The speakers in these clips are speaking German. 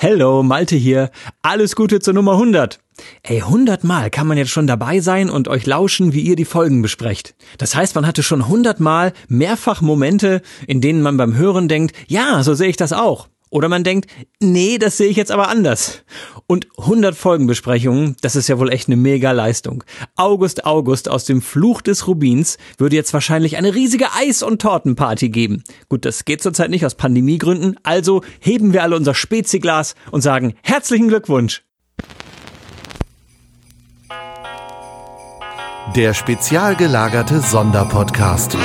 Hello, Malte hier. Alles Gute zur Nummer 100. Ey, 100 Mal kann man jetzt schon dabei sein und euch lauschen, wie ihr die Folgen besprecht. Das heißt, man hatte schon 100 Mal mehrfach Momente, in denen man beim Hören denkt, ja, so sehe ich das auch. Oder man denkt, nee, das sehe ich jetzt aber anders. Und 100 Folgenbesprechungen, das ist ja wohl echt eine mega Leistung. August August aus dem Fluch des Rubins würde jetzt wahrscheinlich eine riesige Eis- und Tortenparty geben. Gut, das geht zurzeit nicht aus Pandemiegründen, also heben wir alle unser Speziglas und sagen herzlichen Glückwunsch. Der spezial gelagerte Sonderpodcast.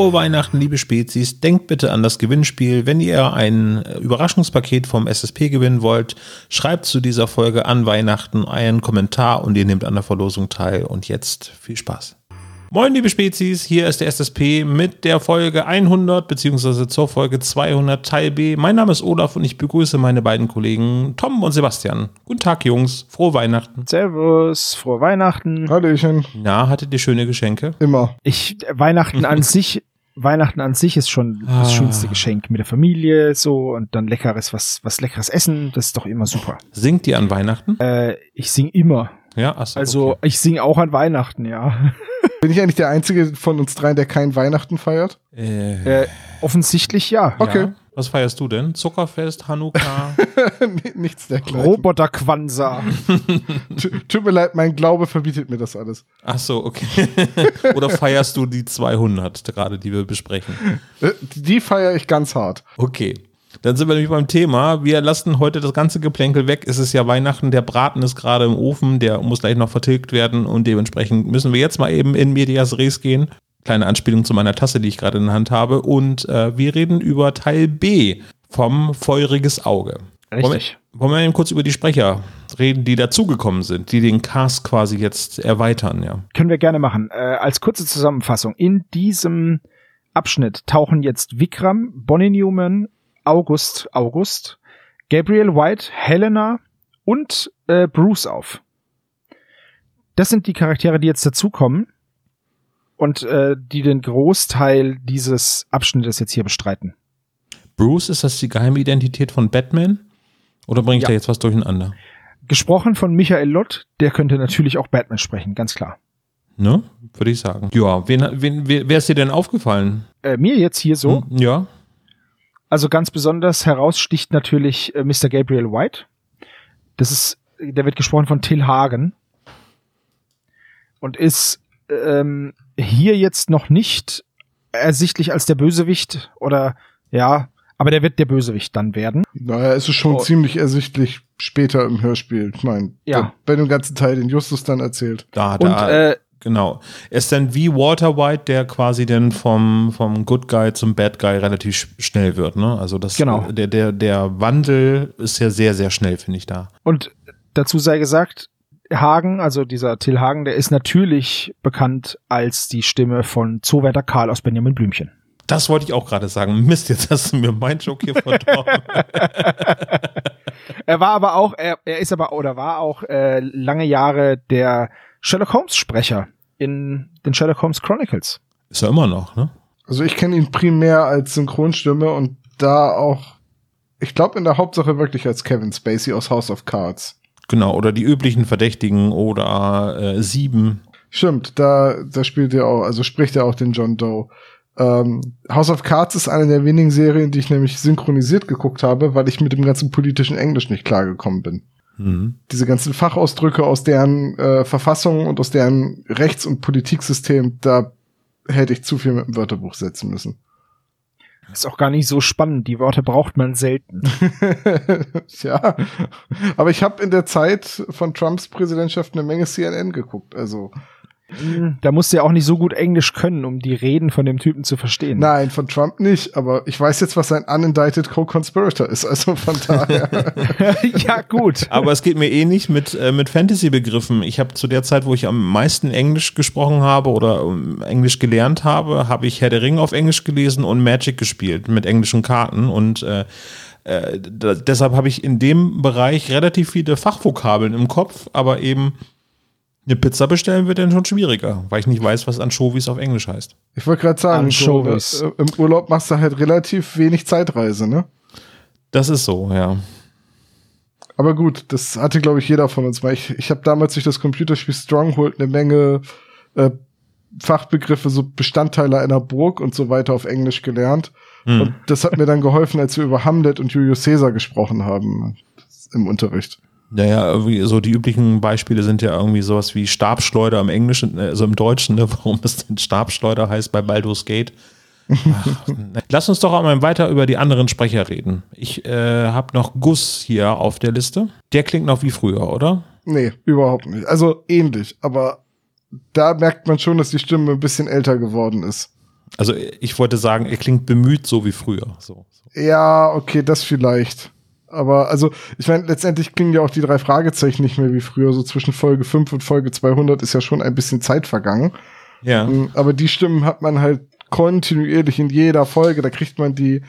Frohe Weihnachten, liebe Spezies. Denkt bitte an das Gewinnspiel. Wenn ihr ein Überraschungspaket vom SSP gewinnen wollt, schreibt zu dieser Folge an Weihnachten einen Kommentar und ihr nehmt an der Verlosung teil. Und jetzt viel Spaß. Moin, liebe Spezies. Hier ist der SSP mit der Folge 100 beziehungsweise zur Folge 200 Teil B. Mein Name ist Olaf und ich begrüße meine beiden Kollegen Tom und Sebastian. Guten Tag, Jungs. Frohe Weihnachten. Servus, frohe Weihnachten. Hallöchen. Na, hattet ihr schöne Geschenke? Immer. Ich, Weihnachten an sich, Weihnachten an sich ist schon das Ah. schönste Geschenk mit der Familie, so, und dann leckeres, was, was leckeres essen, das ist doch immer super. Singt ihr an Weihnachten? Äh, ich sing immer. Ja, achso, Also, okay. ich sing auch an Weihnachten, ja. Bin ich eigentlich der Einzige von uns dreien, der kein Weihnachten feiert? Äh, Äh, offensichtlich ja. okay. Ja. Was feierst du denn? Zuckerfest, Hanukkah? Nichts dergleichen. Roboter-Quansa. Tut mir leid, mein Glaube verbietet mir das alles. Ach so, okay. Oder feierst du die 200 gerade, die wir besprechen? Äh, Die feiere ich ganz hart. Okay. Dann sind wir nämlich beim Thema. Wir lassen heute das ganze Geplänkel weg. Es ist ja Weihnachten, der Braten ist gerade im Ofen, der muss gleich noch vertilgt werden und dementsprechend müssen wir jetzt mal eben in Medias Res gehen. Kleine Anspielung zu meiner Tasse, die ich gerade in der Hand habe. Und äh, wir reden über Teil B vom Feuriges Auge. Wollen Richtig. wir, wollen wir eben kurz über die Sprecher reden, die dazugekommen sind, die den Cast quasi jetzt erweitern, ja. Können wir gerne machen. Äh, als kurze Zusammenfassung. In diesem Abschnitt tauchen jetzt Vikram, Bonnie Newman, August, August, Gabriel White, Helena und äh, Bruce auf. Das sind die Charaktere, die jetzt dazukommen und äh, die den Großteil dieses Abschnittes jetzt hier bestreiten. Bruce, ist das die geheime Identität von Batman? Oder bringe ich Ja. da jetzt was durcheinander? Gesprochen von Michael Lott, der könnte natürlich auch Batman sprechen, ganz klar. Ne? Würde ich sagen. Ja, wen, wen, wer, wer ist dir denn aufgefallen? Äh, mir jetzt hier so, Hm, Ja. Also ganz besonders heraussticht natürlich äh, Mr. Gabriel White. Das ist, der wird gesprochen von Till Hagen und ist ähm, hier jetzt noch nicht ersichtlich als der Bösewicht oder ja, aber der wird der Bösewicht dann werden. Naja, es ist schon Oh. ziemlich ersichtlich später im Hörspiel. Ich meine, Ja. bei dem ganzen Teil, den Justus dann erzählt. Da, Und da. äh, genau. Er ist dann wie Walter White, der quasi dann vom, vom Good Guy zum Bad Guy relativ sch- schnell wird, ne? Also das, Genau. der, der, der Wandel ist ja sehr, sehr schnell, finde ich da. und dazu sei gesagt, Hagen, also dieser Till Hagen, der ist natürlich bekannt als die Stimme von Zoowärter Karl aus Benjamin Blümchen. Das wollte ich auch gerade sagen. Mist, jetzt hast du mir mein Joke hier verdorben. Er war aber auch, er, er ist aber oder war auch äh, lange Jahre der Sherlock Holmes Sprecher in den Sherlock Holmes Chronicles. ist er immer noch, ne? Also ich kenne ihn primär als Synchronstimme und da auch, ich glaube in der Hauptsache wirklich als Kevin Spacey aus House of Cards. Genau. Oder die üblichen Verdächtigen oder äh, Sieben. Stimmt, da, da spielt er auch, also spricht er auch den John Doe. Ähm, House of Cards ist eine der wenigen Serien, die ich nämlich synchronisiert geguckt habe, weil ich mit dem ganzen politischen Englisch nicht klargekommen bin. Mhm. Diese ganzen Fachausdrücke aus deren äh, Verfassung und aus deren Rechts- und Politiksystem, da hätte ich zu viel mit dem Wörterbuch setzen müssen. Ist auch gar nicht so spannend. Die Worte braucht man selten. ja, aber ich habe in der Zeit von Trumps Präsidentschaft eine Menge CNN geguckt. Also Da musst du ja auch nicht so gut Englisch können, um die Reden von dem Typen zu verstehen. Nein, von Trump nicht, aber ich weiß jetzt, was ein unindicted Co-Conspirator ist, also von daher. ja, gut. Aber es geht mir eh nicht mit, äh, mit Fantasy-Begriffen. Ich habe zu der Zeit, wo ich am meisten Englisch gesprochen habe oder ähm, Englisch gelernt habe, habe ich Herr der Ringe auf Englisch gelesen und Magic gespielt mit englischen Karten. Und äh, äh, da, deshalb habe ich in dem Bereich relativ viele Fachvokabeln im Kopf, aber eben eine Pizza bestellen wird dann schon schwieriger, weil ich nicht weiß, was Anchovies auf Englisch heißt. Ich wollte gerade sagen, so, Anchovies. äh, im Urlaub machst du halt relativ wenig Zeitreise, ne? Das ist so, ja. Aber gut, das hatte, glaube ich, jeder von uns mal. Ich, ich habe damals durch das Computerspiel Stronghold eine Menge äh, Fachbegriffe, so Bestandteile einer Burg und so weiter auf Englisch gelernt. Hm. Und das hat mir dann geholfen, als wir über Hamlet und Julius Caesar gesprochen haben im Unterricht. Naja, irgendwie so die üblichen Beispiele sind ja irgendwie sowas wie Stabschleuder im Englischen, äh, also im Deutschen, ne, warum es denn Stabschleuder heißt bei Baldur's Gate. Ach. Lass uns doch einmal weiter über die anderen Sprecher reden. Ich äh, habe noch Gus hier auf der Liste. Der klingt noch wie früher, oder? Nee, überhaupt nicht. Also ähnlich, aber da merkt man schon, dass die Stimme ein bisschen älter geworden ist. Also ich wollte sagen, er klingt bemüht so wie früher. So, so. Ja, okay, das vielleicht. Aber also, ich meine, letztendlich klingen ja auch die drei Fragezeichen nicht mehr wie früher. So zwischen Folge 5 und Folge 200 ist ja schon ein bisschen Zeit vergangen. Ja. Mm, Aber die Stimmen hat man halt kontinuierlich in jeder Folge. Da kriegt man die,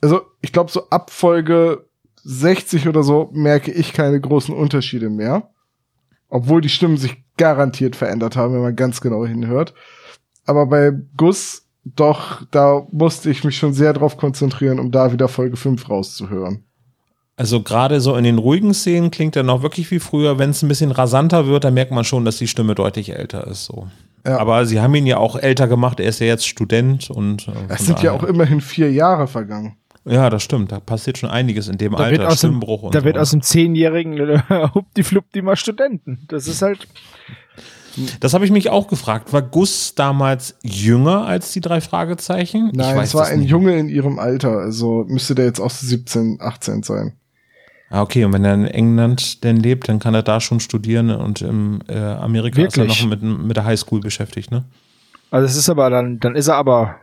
also ich glaube, so ab Folge 60 oder so merke ich keine großen Unterschiede mehr. Obwohl die Stimmen sich garantiert verändert haben, wenn man ganz genau hinhört. Aber bei Gus, doch, da musste ich mich schon sehr drauf konzentrieren, um da wieder Folge 5 rauszuhören. Also gerade so in den ruhigen Szenen klingt er noch wirklich wie früher. Wenn es ein bisschen rasanter wird, dann merkt man schon, dass die Stimme deutlich älter ist. So. Ja. Aber sie haben ihn ja auch älter gemacht. Er ist ja jetzt Student und äh, Es sind ja auch immerhin vier Jahre vergangen. Ja, das stimmt. Da passiert schon einiges in dem Da Alter. wird aus dem, Stimmbruch und da so. wird aus dem Zehnjährigen Hupdi-Flupdi mal Studenten. Das ist halt, Das habe ich mich auch gefragt. War Gus damals jünger als die drei Fragezeichen? ich Nein, weiß es war ein nicht. Junge in ihrem Alter, also müsste der jetzt auch so 17, 18 sein. Ah, okay. Und wenn er in England denn lebt, dann kann er da schon studieren und in äh, Amerika ist Wirklich? er noch mit, mit der Highschool beschäftigt, ne? also es ist aber dann, dann ist er aber,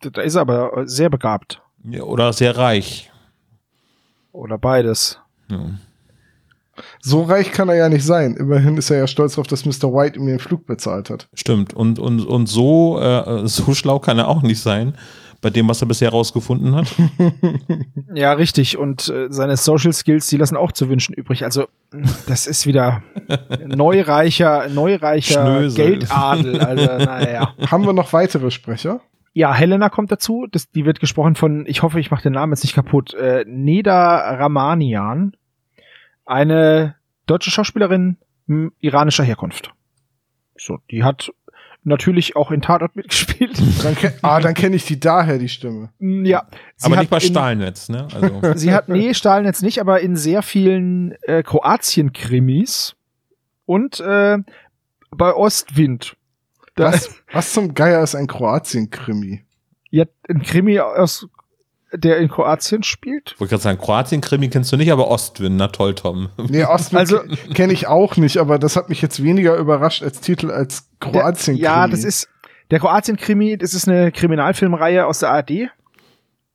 da ist er aber sehr begabt. Ja, oder sehr reich. Oder beides. Ja. So reich kann er ja nicht sein. Immerhin ist er ja stolz darauf, dass Mr. White ihm den Flug bezahlt hat. Stimmt. Und, und, und so, äh, so schlau kann er auch nicht sein, bei dem, was er bisher rausgefunden hat. Ja, richtig. Und äh, seine Social Skills, die lassen auch zu wünschen übrig. Also, das ist wieder neureicher, neureicher Schnösel. Geldadel. Also, naja. Haben wir noch weitere Sprecher? Ja, Helena kommt dazu. Das, die wird gesprochen von, ich hoffe, ich mache den Namen jetzt nicht kaputt, äh, Neda Ramanian. Eine deutsche Schauspielerin iranischer Herkunft. So, die hat natürlich auch in Tatort mitgespielt. Dann ah, dann kenne ich die daher, die Stimme. Mm, ja. Sie Aber hat nicht bei Stahlnetz, ne? Also, Sie hat, nee, Stahlnetz nicht, aber in sehr vielen äh, Kroatien-Krimis und äh, bei Ostwind. Da, Was, was zum Geier ist ein Kroatien-Krimi? Ja, ein Krimi aus, der in Kroatien spielt. wollte gerade sagen, Kroatien-Krimi kennst du nicht, aber Ostwind, na toll, Tom. Nee, Ostwind Also- kenne ich auch nicht, aber das hat mich jetzt weniger überrascht als Titel als Kroatien-Krimi. Ja, das ist der Kroatien-Krimi, das ist eine Kriminalfilmreihe aus der ARD.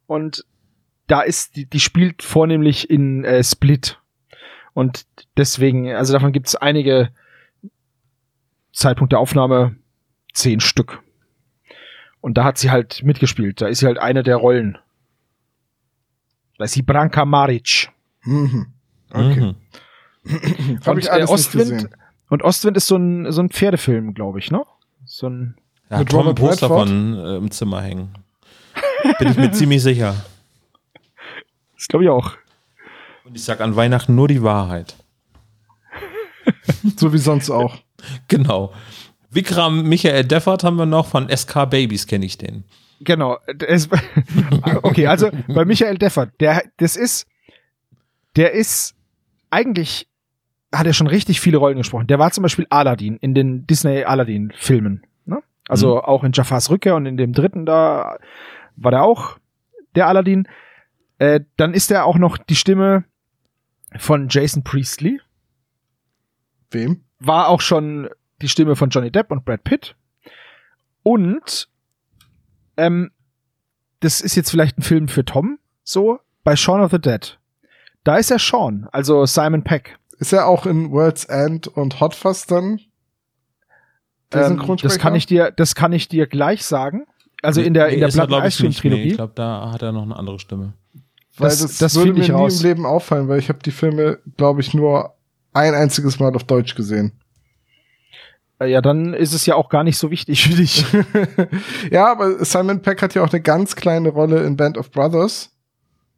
Und da ist, die, die spielt vornehmlich in äh, Split. Und deswegen, also davon gibt es einige Zeitpunkt der Aufnahme, zehn Stück. Und da hat sie halt mitgespielt. Da ist sie halt eine der Rollen. Da ist sie Branka Maric. Mhm. Okay. Mhm. Und, ich alles äh, nicht Ostwind- gesehen. Und Ostwind ist so ein, so ein Pferdefilm, glaube ich, ne? So ein Ja, Mit Tom Robert Poster von äh, im Zimmer hängen. Bin ich mir ziemlich sicher. Das glaube ich auch. Und ich sag an Weihnachten nur die Wahrheit. So wie sonst auch. Genau. Vikram Michael Deffert haben wir noch von SK Babies, kenne ich den. Genau. Es, okay, also bei Michael Deffert, der, das ist, der ist eigentlich, hat er schon richtig viele Rollen gesprochen. Der war zum Beispiel Aladdin in den Disney Aladdin-Filmen. Ne? Also Mhm. auch in Jafars Rückkehr und in dem dritten da war der auch der Aladdin. Äh, dann ist er auch noch die Stimme von Jason Priestley. Wem? War auch schon die Stimme von Johnny Depp und Brad Pitt. Und ähm, das ist jetzt vielleicht ein Film für Tom, so, bei Shaun of the Dead. Da ist er Sean, also Simon Peck. Ist er auch in World's End und Hot Fuzz dann? Ähm, das kann ich dir, das kann ich dir gleich sagen. Also in der, in Nee, der er, Blood Ice Cream nicht. Nee, Trilogie. ich glaube, da hat er noch eine andere Stimme. Weil das- das, das würde mir ich nie raus. im Leben auffallen, weil ich habe die Filme, glaube ich, nur ein einziges Mal auf Deutsch gesehen. Äh, Ja, dann ist es ja auch gar nicht so wichtig für dich. ja, aber Simon Peck hat ja auch eine ganz kleine Rolle in Band of Brothers.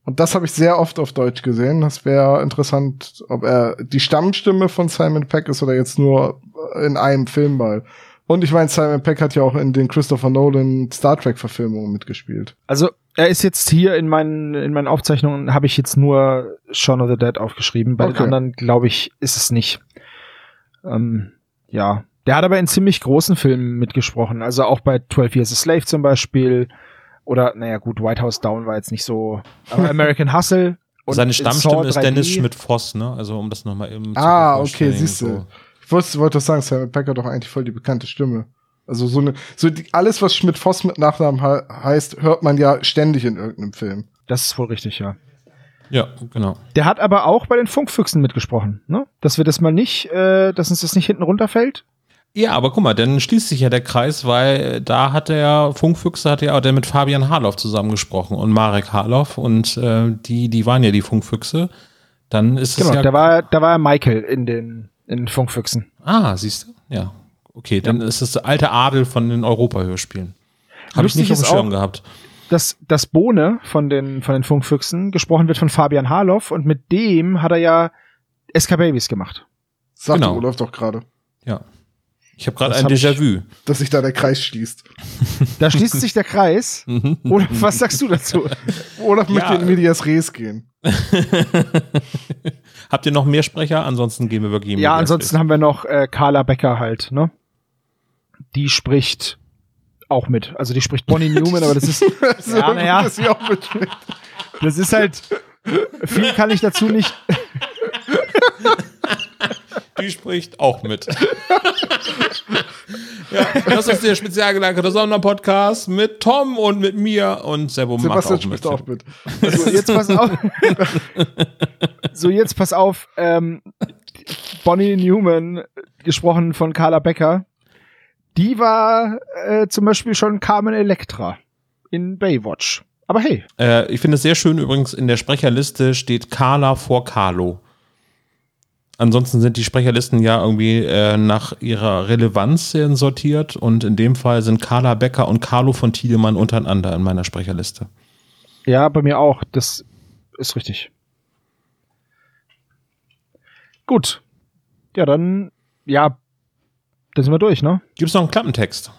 Und das habe ich sehr oft auf Deutsch gesehen. Das wäre interessant, ob er die Stammstimme von Simon Peck ist oder jetzt nur in einem Film mal. Und ich meine, Simon Peck hat ja auch in den Christopher Nolan Star Trek Verfilmungen mitgespielt. Also er ist jetzt hier in meinen in meinen Aufzeichnungen habe ich jetzt nur Shaun of the Dead aufgeschrieben. Bei Okay. den anderen glaube ich ist es nicht. Ähm, ja, der hat aber in ziemlich großen Filmen mitgesprochen. Also auch bei 12 Years a Slave zum Beispiel oder naja gut, White House Down war jetzt nicht so. Aber American Hustle. und Seine in Stammstimme ist 3D. Dennis Schmidt-Voss, ne? Also, um das nochmal eben Ah, okay, vervollständigen, siehst du. so. Ich wusste, wollte das sagen, Simon hat doch eigentlich voll die bekannte Stimme. Also so eine, so die, alles, was Schmidt-Voss mit Nachnamen he heißt, hört man ja ständig in irgendeinem Film. Das ist wohl richtig, ja. Ja, genau. Der hat aber auch bei den Funkfüchsen mitgesprochen, ne? Dass wir das mal nicht, äh, dass uns das nicht hinten runterfällt. Ja, aber guck mal, dann schließt sich ja der Kreis, weil da hat er, Funkfüchse hat ja auch der mit Fabian Harloff zusammengesprochen und Marek Harloff und äh, die, die waren ja die Funkfüchse. Dann ist es Genau, ja. da war, da war Michael in den, in den Funkfüchsen. ah, siehst du? Ja. Okay, dann ist es der alte Adel von den Europa-Hörspielen. Habe ich nicht auf dem Schirm auch- gehabt. dass das Bohne von den, von den Funkfüchsen gesprochen wird von Fabian Harloff und mit dem hat er ja SK Babies gemacht. Sagt Genau. Olaf doch gerade, Ja. Ich habe gerade ein hab Déjà-vu. dass sich da der Kreis schließt. Da schließt sich der Kreis. Oder was sagst du dazu? Olaf möchte Ja. in Medias Res gehen. Habt ihr noch mehr Sprecher? Ansonsten gehen wir wirklich in Ja, Medias ansonsten Res. haben wir noch äh, Carla Becker halt, ne? Die spricht auch mit. Also die spricht Bonnie Newman, aber das ist, So, ja, naja, dass sie auch das ist halt, viel kann ich dazu nicht, Die spricht auch mit. Ja, das ist der spezial gelagerte Sonderpodcast mit Tom und mit mir und Sebo macht Sebastian auch mit. auch mit. So, jetzt pass auf. so, jetzt pass auf. Ähm, Bonnie Newman, gesprochen von Carla Becker, die war äh, zum Beispiel schon Carmen Electra in Baywatch. Aber hey, Äh, ich finde es sehr schön übrigens, in der Sprecherliste steht Carla vor Carlo. Ansonsten sind die Sprecherlisten ja irgendwie äh, nach ihrer Relevanz sortiert und in dem Fall sind Carla Becker und Carlo von Tiedemann untereinander in meiner Sprecherliste. ja, bei mir auch. Das ist richtig. Gut. Ja, dann, ja, dann sind wir durch, ne? Gibt es noch einen Klappentext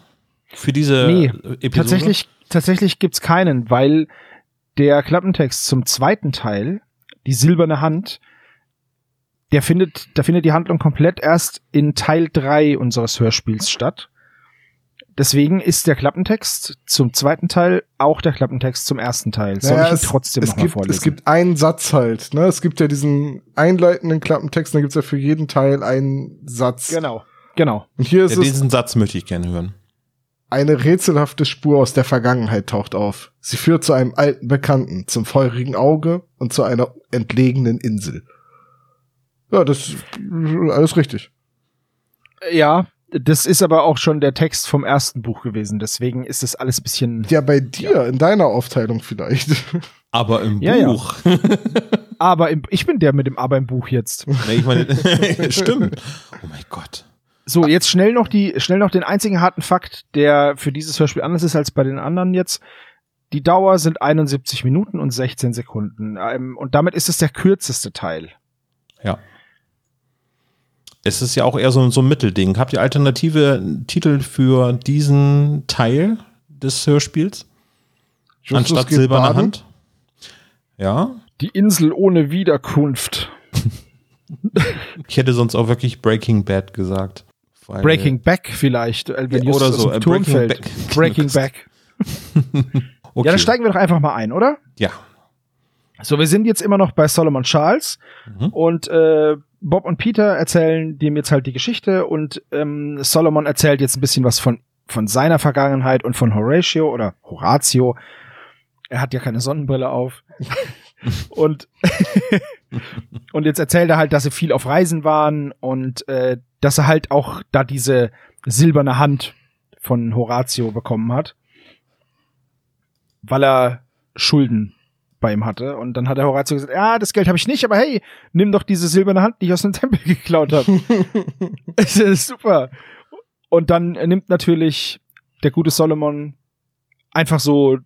für diese Nee, Episode? Tatsächlich, tatsächlich gibt's keinen, weil der Klappentext zum zweiten Teil, die silberne Hand, der findet, da findet die Handlung komplett erst in Teil 3 unseres Hörspiels statt. Deswegen ist der Klappentext zum zweiten Teil auch der Klappentext zum ersten Teil. Soll Naja, ich ihn es, trotzdem es nochmal gibt, vorlesen? Es gibt einen Satz halt. Ne? Es gibt ja diesen einleitenden Klappentext, und dann gibt's ja für jeden Teil einen Satz. genau, genau. Und hier ist Ja, es, diesen Satz möchte ich gerne hören. eine rätselhafte Spur aus der Vergangenheit taucht auf. Sie führt zu einem alten Bekannten, zum feurigen Auge und zu einer entlegenen Insel. Ja, das ist alles richtig. Ja, das ist aber auch schon der Text vom ersten Buch gewesen. Deswegen ist das alles bisschen. Ja, bei dir, in deiner Aufteilung vielleicht. Aber im Ja, ja. Buch. Aber im, ich bin der mit dem Aber im Buch jetzt. Nee, ich meine, stimmt. Oh mein Gott. So, jetzt schnell noch die, schnell noch den einzigen harten Fakt, der für dieses Hörspiel anders ist als bei den anderen jetzt. Die Dauer sind 71 Minuten und 16 Sekunden. Ähm, und damit ist es der kürzeste Teil. Ja. Es ist ja auch eher so, so ein Mittelding. Habt ihr alternative Titel für diesen Teil des Hörspiels? Justus Anstatt silberne baden. Hand? Ja. Die Insel ohne Wiederkunft. Ich hätte sonst auch wirklich Breaking Bad gesagt. Breaking Back vielleicht, äh, Ja, oder so, äh, Breaking fällt. Back. Breaking Back. Okay. Ja, dann steigen wir doch einfach mal ein, oder? Ja. So, wir sind jetzt immer noch bei Solomon Charles Mhm. und äh, Bob und Peter erzählen dem jetzt halt die Geschichte und ähm, Solomon erzählt jetzt ein bisschen was von, von seiner Vergangenheit und von Horatio oder Horatio. Er hat ja keine Sonnenbrille auf. und, und jetzt erzählt er halt, dass sie viel auf Reisen waren und äh, dass er halt auch da diese silberne Hand von Horatio bekommen hat. Weil er Schulden bei ihm hatte. Und dann hat der Horatio gesagt, ja, das Geld habe ich nicht, aber hey, nimm doch diese silberne Hand, die ich aus dem Tempel geklaut habe. das ist super. Und dann nimmt natürlich der gute Solomon einfach so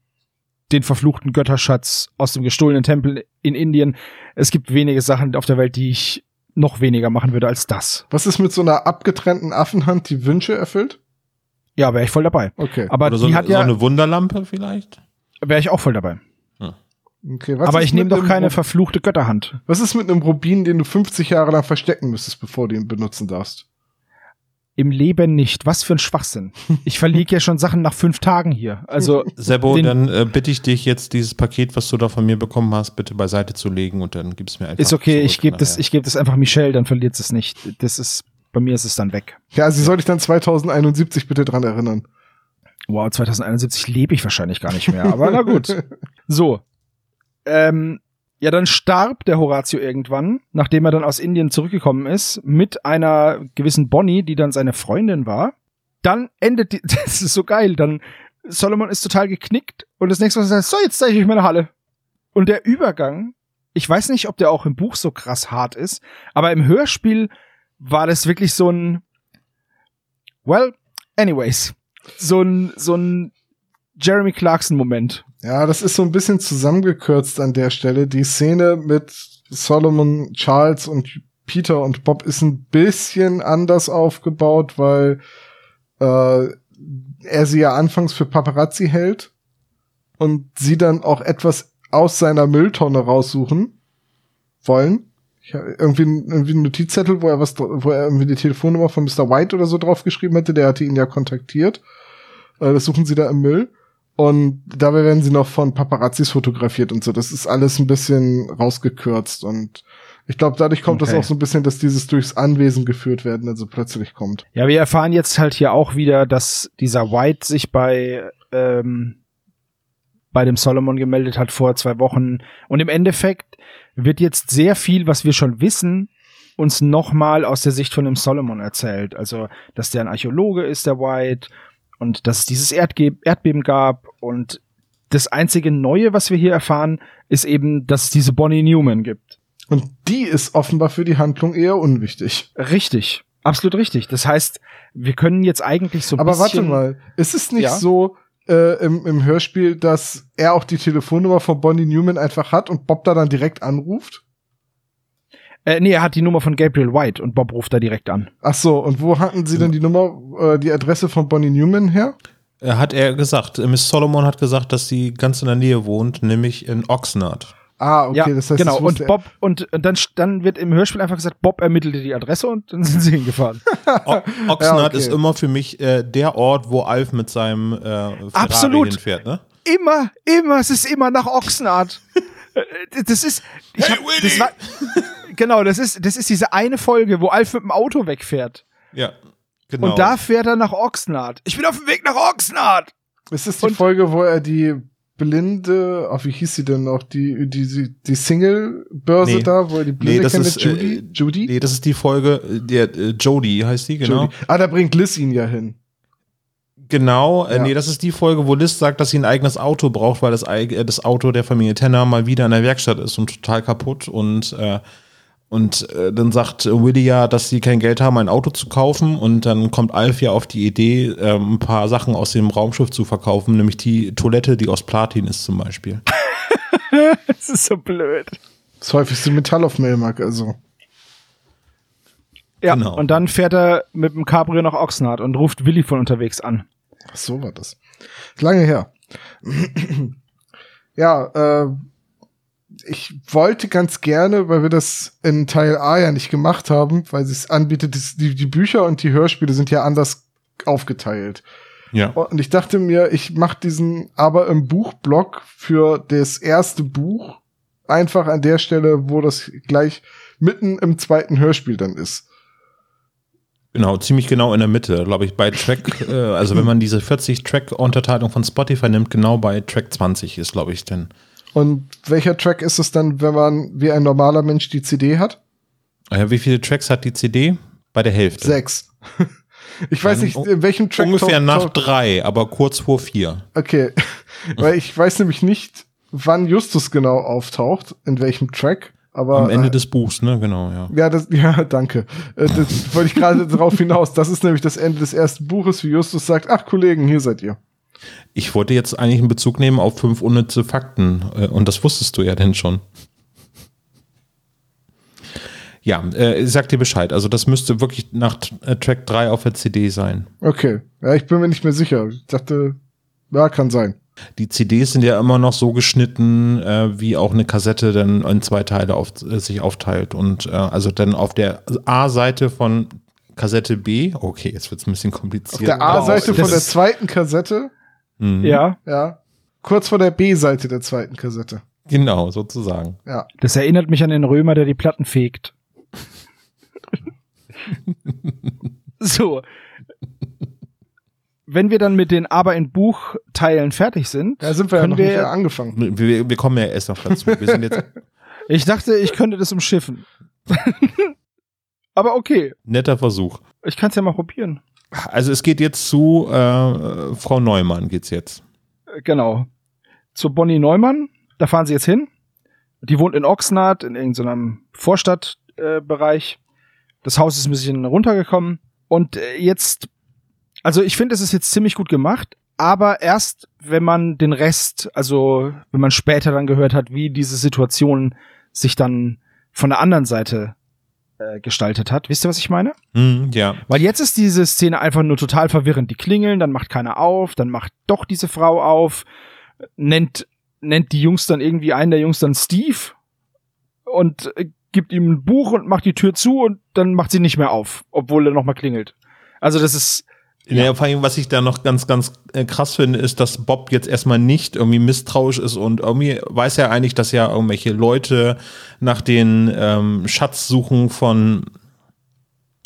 den verfluchten Götterschatz aus dem gestohlenen Tempel in Indien. Es gibt wenige Sachen auf der Welt, die ich noch weniger machen würde als das. Was ist mit so einer abgetrennten Affenhand, die Wünsche erfüllt? Ja, wäre ich voll dabei. Okay. Aber Oder so, die hat so ja, eine Wunderlampe vielleicht? wäre ich auch voll dabei. Okay was Aber ich nehme doch keine Rub- verfluchte Götterhand. Was ist mit einem Rubin, den du 50 Jahre lang verstecken müsstest, bevor du ihn benutzen darfst? Im Leben nicht. Was für ein Schwachsinn. Ich verliere ja schon Sachen nach fünf Tagen hier. Also, Sebo, dann äh, bitte ich dich jetzt, dieses Paket, was du da von mir bekommen hast, bitte beiseite zu legen und dann gib's mir einfach. ist okay, ich gebe das, ich gebe das einfach Michelle, dann verliert es nicht. Das ist, bei mir ist es dann weg. Ja, sie soll dich dann 2071 bitte dran erinnern. Wow, 2071 lebe ich wahrscheinlich gar nicht mehr, aber na gut. So. Ähm, ja, dann starb der Horatio irgendwann, nachdem er dann aus Indien zurückgekommen ist, mit einer gewissen Bonnie, die dann seine Freundin war. Dann endet die, das ist so geil, dann Solomon ist total geknickt und das nächste, er sagt, so, jetzt zeige ich euch meine Halle. Und der Übergang, ich weiß nicht, ob der auch im Buch so krass hart ist, aber im Hörspiel war das wirklich so ein, well, anyways, so ein, so ein Jeremy Clarkson-Moment. Ja, das ist so ein bisschen zusammengekürzt an der Stelle. Die Szene mit Solomon, Charles und Peter und Bob ist ein bisschen anders aufgebaut, weil äh, er sie ja anfangs für Paparazzi hält und sie dann auch etwas aus seiner Mülltonne raussuchen wollen. Ich irgendwie, irgendwie einen Notizzettel, wo er was, wo er irgendwie die Telefonnummer von Mr. White oder so draufgeschrieben hätte, der hatte ihn ja kontaktiert. Äh, das suchen sie da im Müll. Und dabei werden sie noch von Paparazzis fotografiert und so. Das ist alles ein bisschen rausgekürzt und ich glaube, dadurch kommt das Okay. auch so ein bisschen, dass dieses durchs Anwesen geführt werden, also plötzlich kommt. Ja, wir erfahren jetzt halt hier auch wieder, dass dieser White sich bei, ähm, bei dem Solomon gemeldet hat vor zwei Wochen. Und im Endeffekt wird jetzt sehr viel, was wir schon wissen, uns nochmal aus der Sicht von dem Solomon erzählt. Also, dass der ein Archäologe ist, der White, und dass es dieses Erdge Erdbeben gab. Und das einzige Neue, was wir hier erfahren, ist eben, dass es diese Bonnie Newman gibt. Und die ist offenbar für die Handlung eher unwichtig. Richtig. Absolut richtig. Das heißt, wir können jetzt eigentlich so ein Aber warte mal, ist es nicht Ja? so äh, im, im Hörspiel, dass er auch die Telefonnummer von Bonnie Newman einfach hat und Bob da dann direkt anruft? Äh, nee, er hat die Nummer von Gabriel White und Bob ruft da direkt an. Ach so, und wo hatten sie denn die Nummer, äh, die Adresse von Bonnie Newman her? Äh, Hat er gesagt, äh, Miss Solomon hat gesagt, dass sie ganz in der Nähe wohnt, nämlich in Oxnard. Ah, okay, ja, das heißt, genau. Und Bob und, und dann, dann wird im Hörspiel einfach gesagt, Bob ermittelte die Adresse und dann sind sie hingefahren. O Oxnard okay. ist immer für mich äh, der Ort, wo Alf mit seinem äh, Ferrari Absolut. hinfährt, ne? Immer, immer, es ist immer nach Oxnard. Äh, das ist, ich hab, das war, genau, das ist, das ist diese eine Folge, wo Alf mit dem Auto wegfährt. Ja, genau. Und da fährt er nach Oxnard. Ich bin auf dem Weg nach Oxnard. Ist das die Und- Folge, wo er die blinde, ach, wie hieß sie denn noch, die, die, die, die Single-Börse Nee. da, wo er die blinde Nee, das kennt, ist, Judy? äh, Judy? Nee, das ist die Folge, der äh, Jodie heißt die, genau. Judy. Ah, da bringt Liz ihn ja hin. Genau, äh, Ja. nee, das ist die Folge, wo Liz sagt, dass sie ein eigenes Auto braucht, weil das, äh, das Auto der Familie Tenner mal wieder in der Werkstatt ist und total kaputt und äh, und äh, dann sagt äh, Willy ja, dass sie kein Geld haben, ein Auto zu kaufen und dann kommt Alf ja auf die Idee, ähm, ein paar Sachen aus dem Raumschiff zu verkaufen, nämlich die Toilette, die aus Platin ist zum Beispiel. Das ist so blöd. Das häufigste Metall auf Melmark, also. Ja, Genau. und dann fährt er mit dem Cabrio nach Oxnard und ruft Willi von unterwegs an. Ach, so war das. Lange her. ja, äh, ich wollte ganz gerne, weil wir das in Teil A ja nicht gemacht haben, weil sie es anbietet, die, die Bücher und die Hörspiele sind ja anders aufgeteilt. Ja. Und ich dachte mir, ich mache diesen aber im Buchblock für das erste Buch einfach an der Stelle, wo das gleich mitten im zweiten Hörspiel dann ist. Genau, ziemlich genau in der Mitte, glaube ich, bei Track, äh, also wenn man diese 40 Track-Unterteilung von Spotify nimmt, genau bei Track 20 ist, glaube ich, denn. Und welcher Track ist es dann, wenn man wie ein normaler Mensch die CD hat? Äh, wie viele Tracks hat die CD? Bei der Hälfte. Sechs. Ich weiß nicht, in welchem Track. Ungefähr nach drei, aber kurz vor vier. Okay. Weil ich weiß nämlich nicht, wann Justus genau auftaucht, in welchem Track. Aber Am Ende äh, des Buchs, ne? Genau, ja. ja, das, ja, danke. Äh, Das wollte ich gerade darauf hinaus. Das ist nämlich das Ende des ersten Buches, wie Justus sagt, ach Kollegen, hier seid ihr. Ich wollte jetzt eigentlich einen Bezug nehmen auf fünf unnütze Fakten. äh, Und das wusstest du ja denn schon. Ja, äh, sag dir Bescheid. Also das müsste wirklich nach äh, Track 3 auf der CD sein. Okay. Ja, ich bin mir nicht mehr sicher. Ich dachte, ja, kann sein. Die CDs sind ja immer noch so geschnitten, äh, wie auch eine Kassette dann in zwei Teile auf, äh, sich aufteilt. Und äh, also dann auf der A-Seite von Kassette B, okay, jetzt wird's ein bisschen kompliziert. Auf der A-Seite von der zweiten Kassette, Mhm. Ja, ja, kurz vor der B-Seite der zweiten Kassette. Genau, sozusagen. Ja. das erinnert mich an den Römer, der die Platten fegt. so. Wenn wir dann mit den Aber in Buchteilen fertig sind, Da sind wir ja können noch wir, nicht angefangen. Wir, wir kommen ja erst noch dazu. Wir sind jetzt Ich dachte, ich könnte das umschiffen. Aber okay, netter Versuch. ich kann es ja mal probieren. Also es geht jetzt zu äh, Frau Neumann geht's jetzt. Genau. Zu Bonnie Neumann, da fahren sie jetzt hin. Die wohnt in Oxnard, in irgendeinem Vorstadtbereich. Äh, das Haus ist ein bisschen runtergekommen. Und äh, jetzt, also ich finde, es ist jetzt ziemlich gut gemacht, aber erst, wenn man den Rest, also wenn man später dann gehört hat, wie diese Situation sich dann von der anderen Seite äh, gestaltet hat. Wisst ihr, was ich meine? Hm, ja. Weil jetzt ist diese Szene einfach nur total verwirrend. Die klingeln, dann macht keiner auf, dann macht doch diese Frau auf, nennt, nennt die Jungs dann irgendwie einen der Jungs dann Steve und äh, gibt ihm ein Buch und macht die Tür zu und dann macht sie nicht mehr auf, obwohl er nochmal klingelt. Also das ist, Ja. vor allem, was ich da noch ganz, ganz äh, krass finde, ist, dass Bob jetzt erstmal nicht irgendwie misstrauisch ist und irgendwie weiß er eigentlich, dass ja irgendwelche Leute nach den ähm, Schatzsuchen von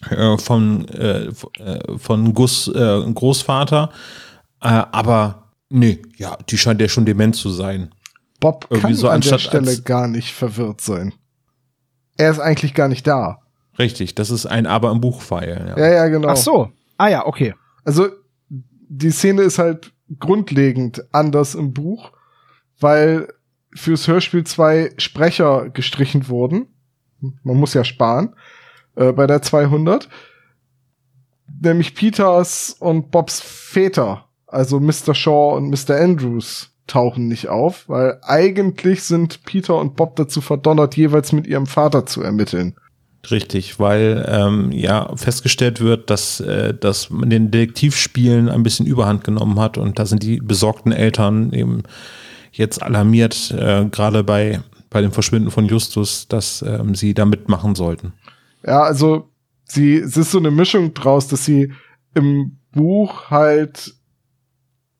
äh, von äh, äh, von Gus äh, Großvater, äh, aber nee, ja, die scheint ja schon dement zu sein. Bob Irgendwie kann so an der Stelle gar nicht verwirrt sein. Er ist eigentlich gar nicht da. Richtig, das ist ein Aber im Buchpfeil. Ja. Ja, ja, genau. ach so. Ah ja, okay. Also die Szene ist halt grundlegend anders im Buch, weil fürs Hörspiel zwei Sprecher gestrichen wurden. Man muss ja sparen äh, bei der 200. Nämlich Peters und Bobs Väter, also Mr. Shaw und Mr. Andrews, tauchen nicht auf, weil eigentlich sind Peter und Bob dazu verdonnert, jeweils mit ihrem Vater zu ermitteln. Richtig, weil ähm, ja festgestellt wird, dass, äh, dass man den Detektivspielen ein bisschen Überhand genommen hat und da sind die besorgten Eltern eben jetzt alarmiert, äh, gerade bei, bei dem Verschwinden von Justus, dass ähm, sie da mitmachen sollten. Ja, also sie, es ist so eine Mischung draus, dass sie im Buch halt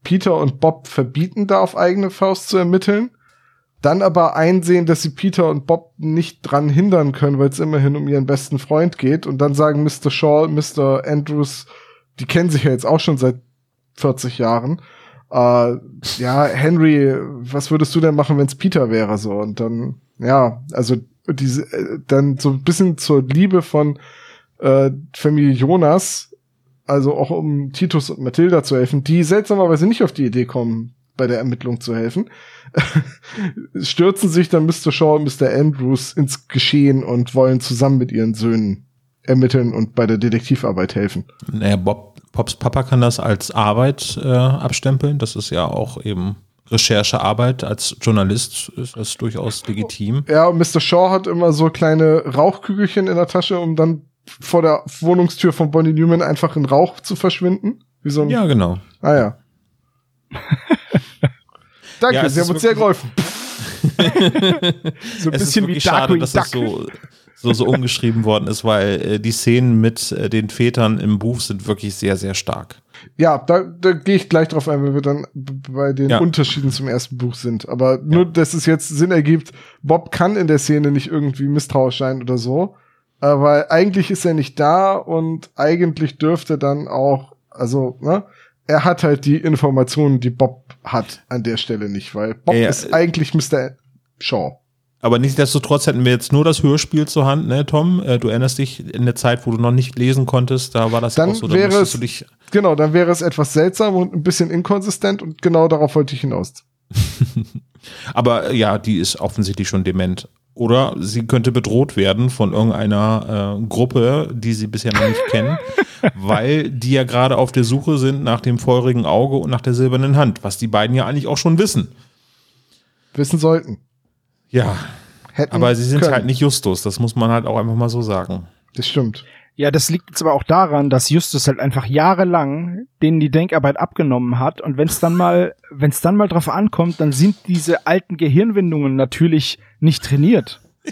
Peter und Bob verbieten, da auf eigene Faust zu ermitteln, dann aber einsehen, dass sie Peter und Bob nicht dran hindern können, weil es immerhin um ihren besten Freund geht und dann sagen Mr. Shaw, Mr. Andrews, die kennen sich ja jetzt auch schon seit 40 Jahren. Äh, ja, Henry, was würdest du denn machen, wenn es Peter wäre so? Und dann, ja, also diese, äh, dann so ein bisschen zur Liebe von äh, Familie Jonas, also auch um Titus und Mathilda zu helfen, die seltsamerweise nicht auf die Idee kommen, bei der Ermittlung zu helfen, stürzen sich dann Mr. Shaw und Mr. Andrews ins Geschehen und wollen zusammen mit ihren Söhnen ermitteln und bei der Detektivarbeit helfen. Naja, Bob, Bobs Papa kann das als Arbeit äh, abstempeln. Das ist ja auch eben Recherchearbeit. Als Journalist ist das durchaus legitim. Ja, und Mr. Shaw hat immer so kleine Rauchkügelchen in der Tasche, um dann vor der Wohnungstür von Bonnie Newman einfach in Rauch zu verschwinden. Wie so ein, Ja, genau. ah ja. Danke, Ja, Sie ist haben uns sehr geholfen. So ein es ist bisschen wie wirklich schade, dass Duck. es so, so, so umgeschrieben worden ist, weil äh, die Szenen mit äh, den Vätern im Buch sind wirklich sehr, sehr stark. Ja, da, da gehe ich gleich drauf ein, wenn wir dann bei den Ja. Unterschieden zum ersten Buch sind. Aber nur, dass es jetzt Sinn ergibt, Bob kann in der Szene nicht irgendwie misstrauisch sein oder so. Äh, weil eigentlich ist er nicht da und eigentlich dürfte dann auch, also, ne, er hat halt die Informationen, die Bob hat an der Stelle nicht, weil Bob Ja, ist eigentlich Mr. Shaw. Aber nichtsdestotrotz hätten wir jetzt nur das Hörspiel zur Hand, ne, Tom? Äh, du erinnerst dich in der Zeit, wo du noch nicht lesen konntest, da war das Dann auch so, da wäre es- du dich. Genau, dann wäre es etwas seltsam und ein bisschen inkonsistent und genau darauf wollte ich hinaus. Aber ja, die ist offensichtlich schon dement. Oder sie könnte bedroht werden von irgendeiner äh, Gruppe, die sie bisher noch nicht kennen, weil die ja gerade auf der Suche sind nach dem feurigen Auge und nach der silbernen Hand, was die beiden ja eigentlich auch schon wissen. Wissen sollten. Ja, Hätten aber sie sind können. halt nicht Justus, das muss man halt auch einfach mal so sagen. Das stimmt. Ja, das liegt jetzt aber auch daran, dass Justus halt einfach jahrelang denen die Denkarbeit abgenommen hat und wenn es dann mal, wenn es dann mal drauf ankommt, dann sind diese alten Gehirnwindungen natürlich nicht trainiert.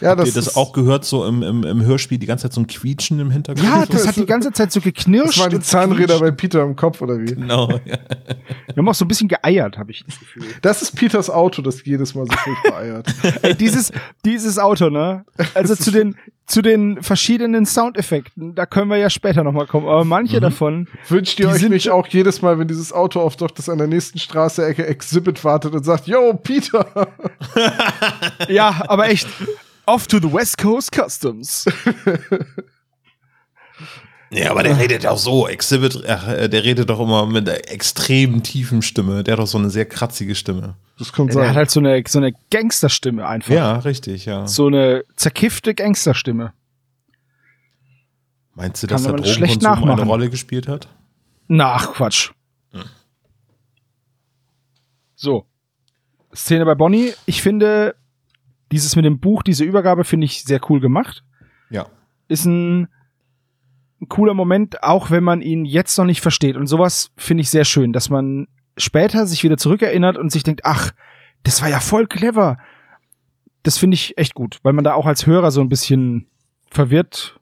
Ja, Habt das, ihr das ist, auch gehört, so im, im, im Hörspiel, die ganze Zeit so ein Quietschen im Hintergrund? Ja, das hat die ganze Zeit so geknirscht. das waren die Zahnräder bei. Peter im Kopf oder wie? Genau, ja. Wir haben auch so ein bisschen geeiert, habe ich das Gefühl. Das ist Peters Auto, das jedes Mal so furchtbar eiert. Ey, dieses, dieses Auto, ne? Also zu den, zu den verschiedenen Soundeffekten, da können wir ja später nochmal kommen. Aber manche davon, Wünscht ihr euch sind- nicht auch jedes Mal, wenn dieses Auto auftaucht, das an der nächsten Straße-Ecke Exhibit wartet und sagt, Yo, Peter! ja, aber echt, off to the West Coast Customs. Ja, aber der redet auch so. Exhibit, ach, äh, der redet doch immer mit einer extrem tiefen Stimme. Der hat doch so eine sehr kratzige Stimme. Das kann Der sein. hat halt so eine, so eine Gangsterstimme einfach. Ja, richtig, ja. So eine zerkiffte Gangsterstimme. Meinst du, Kann dass der man schlecht Drogenkonsum eine nachmachen. Rolle gespielt hat? Na, ach Quatsch. So. Szene bei Bonnie. Ich finde, dieses mit dem Buch, diese Übergabe finde ich sehr cool gemacht. Ja. Ist ein, ein cooler Moment, auch wenn man ihn jetzt noch nicht versteht. Und sowas finde ich sehr schön, dass man später sich wieder zurückerinnert und sich denkt, ach, das war ja voll clever. Das finde ich echt gut, weil man da auch als Hörer so ein bisschen verwirrt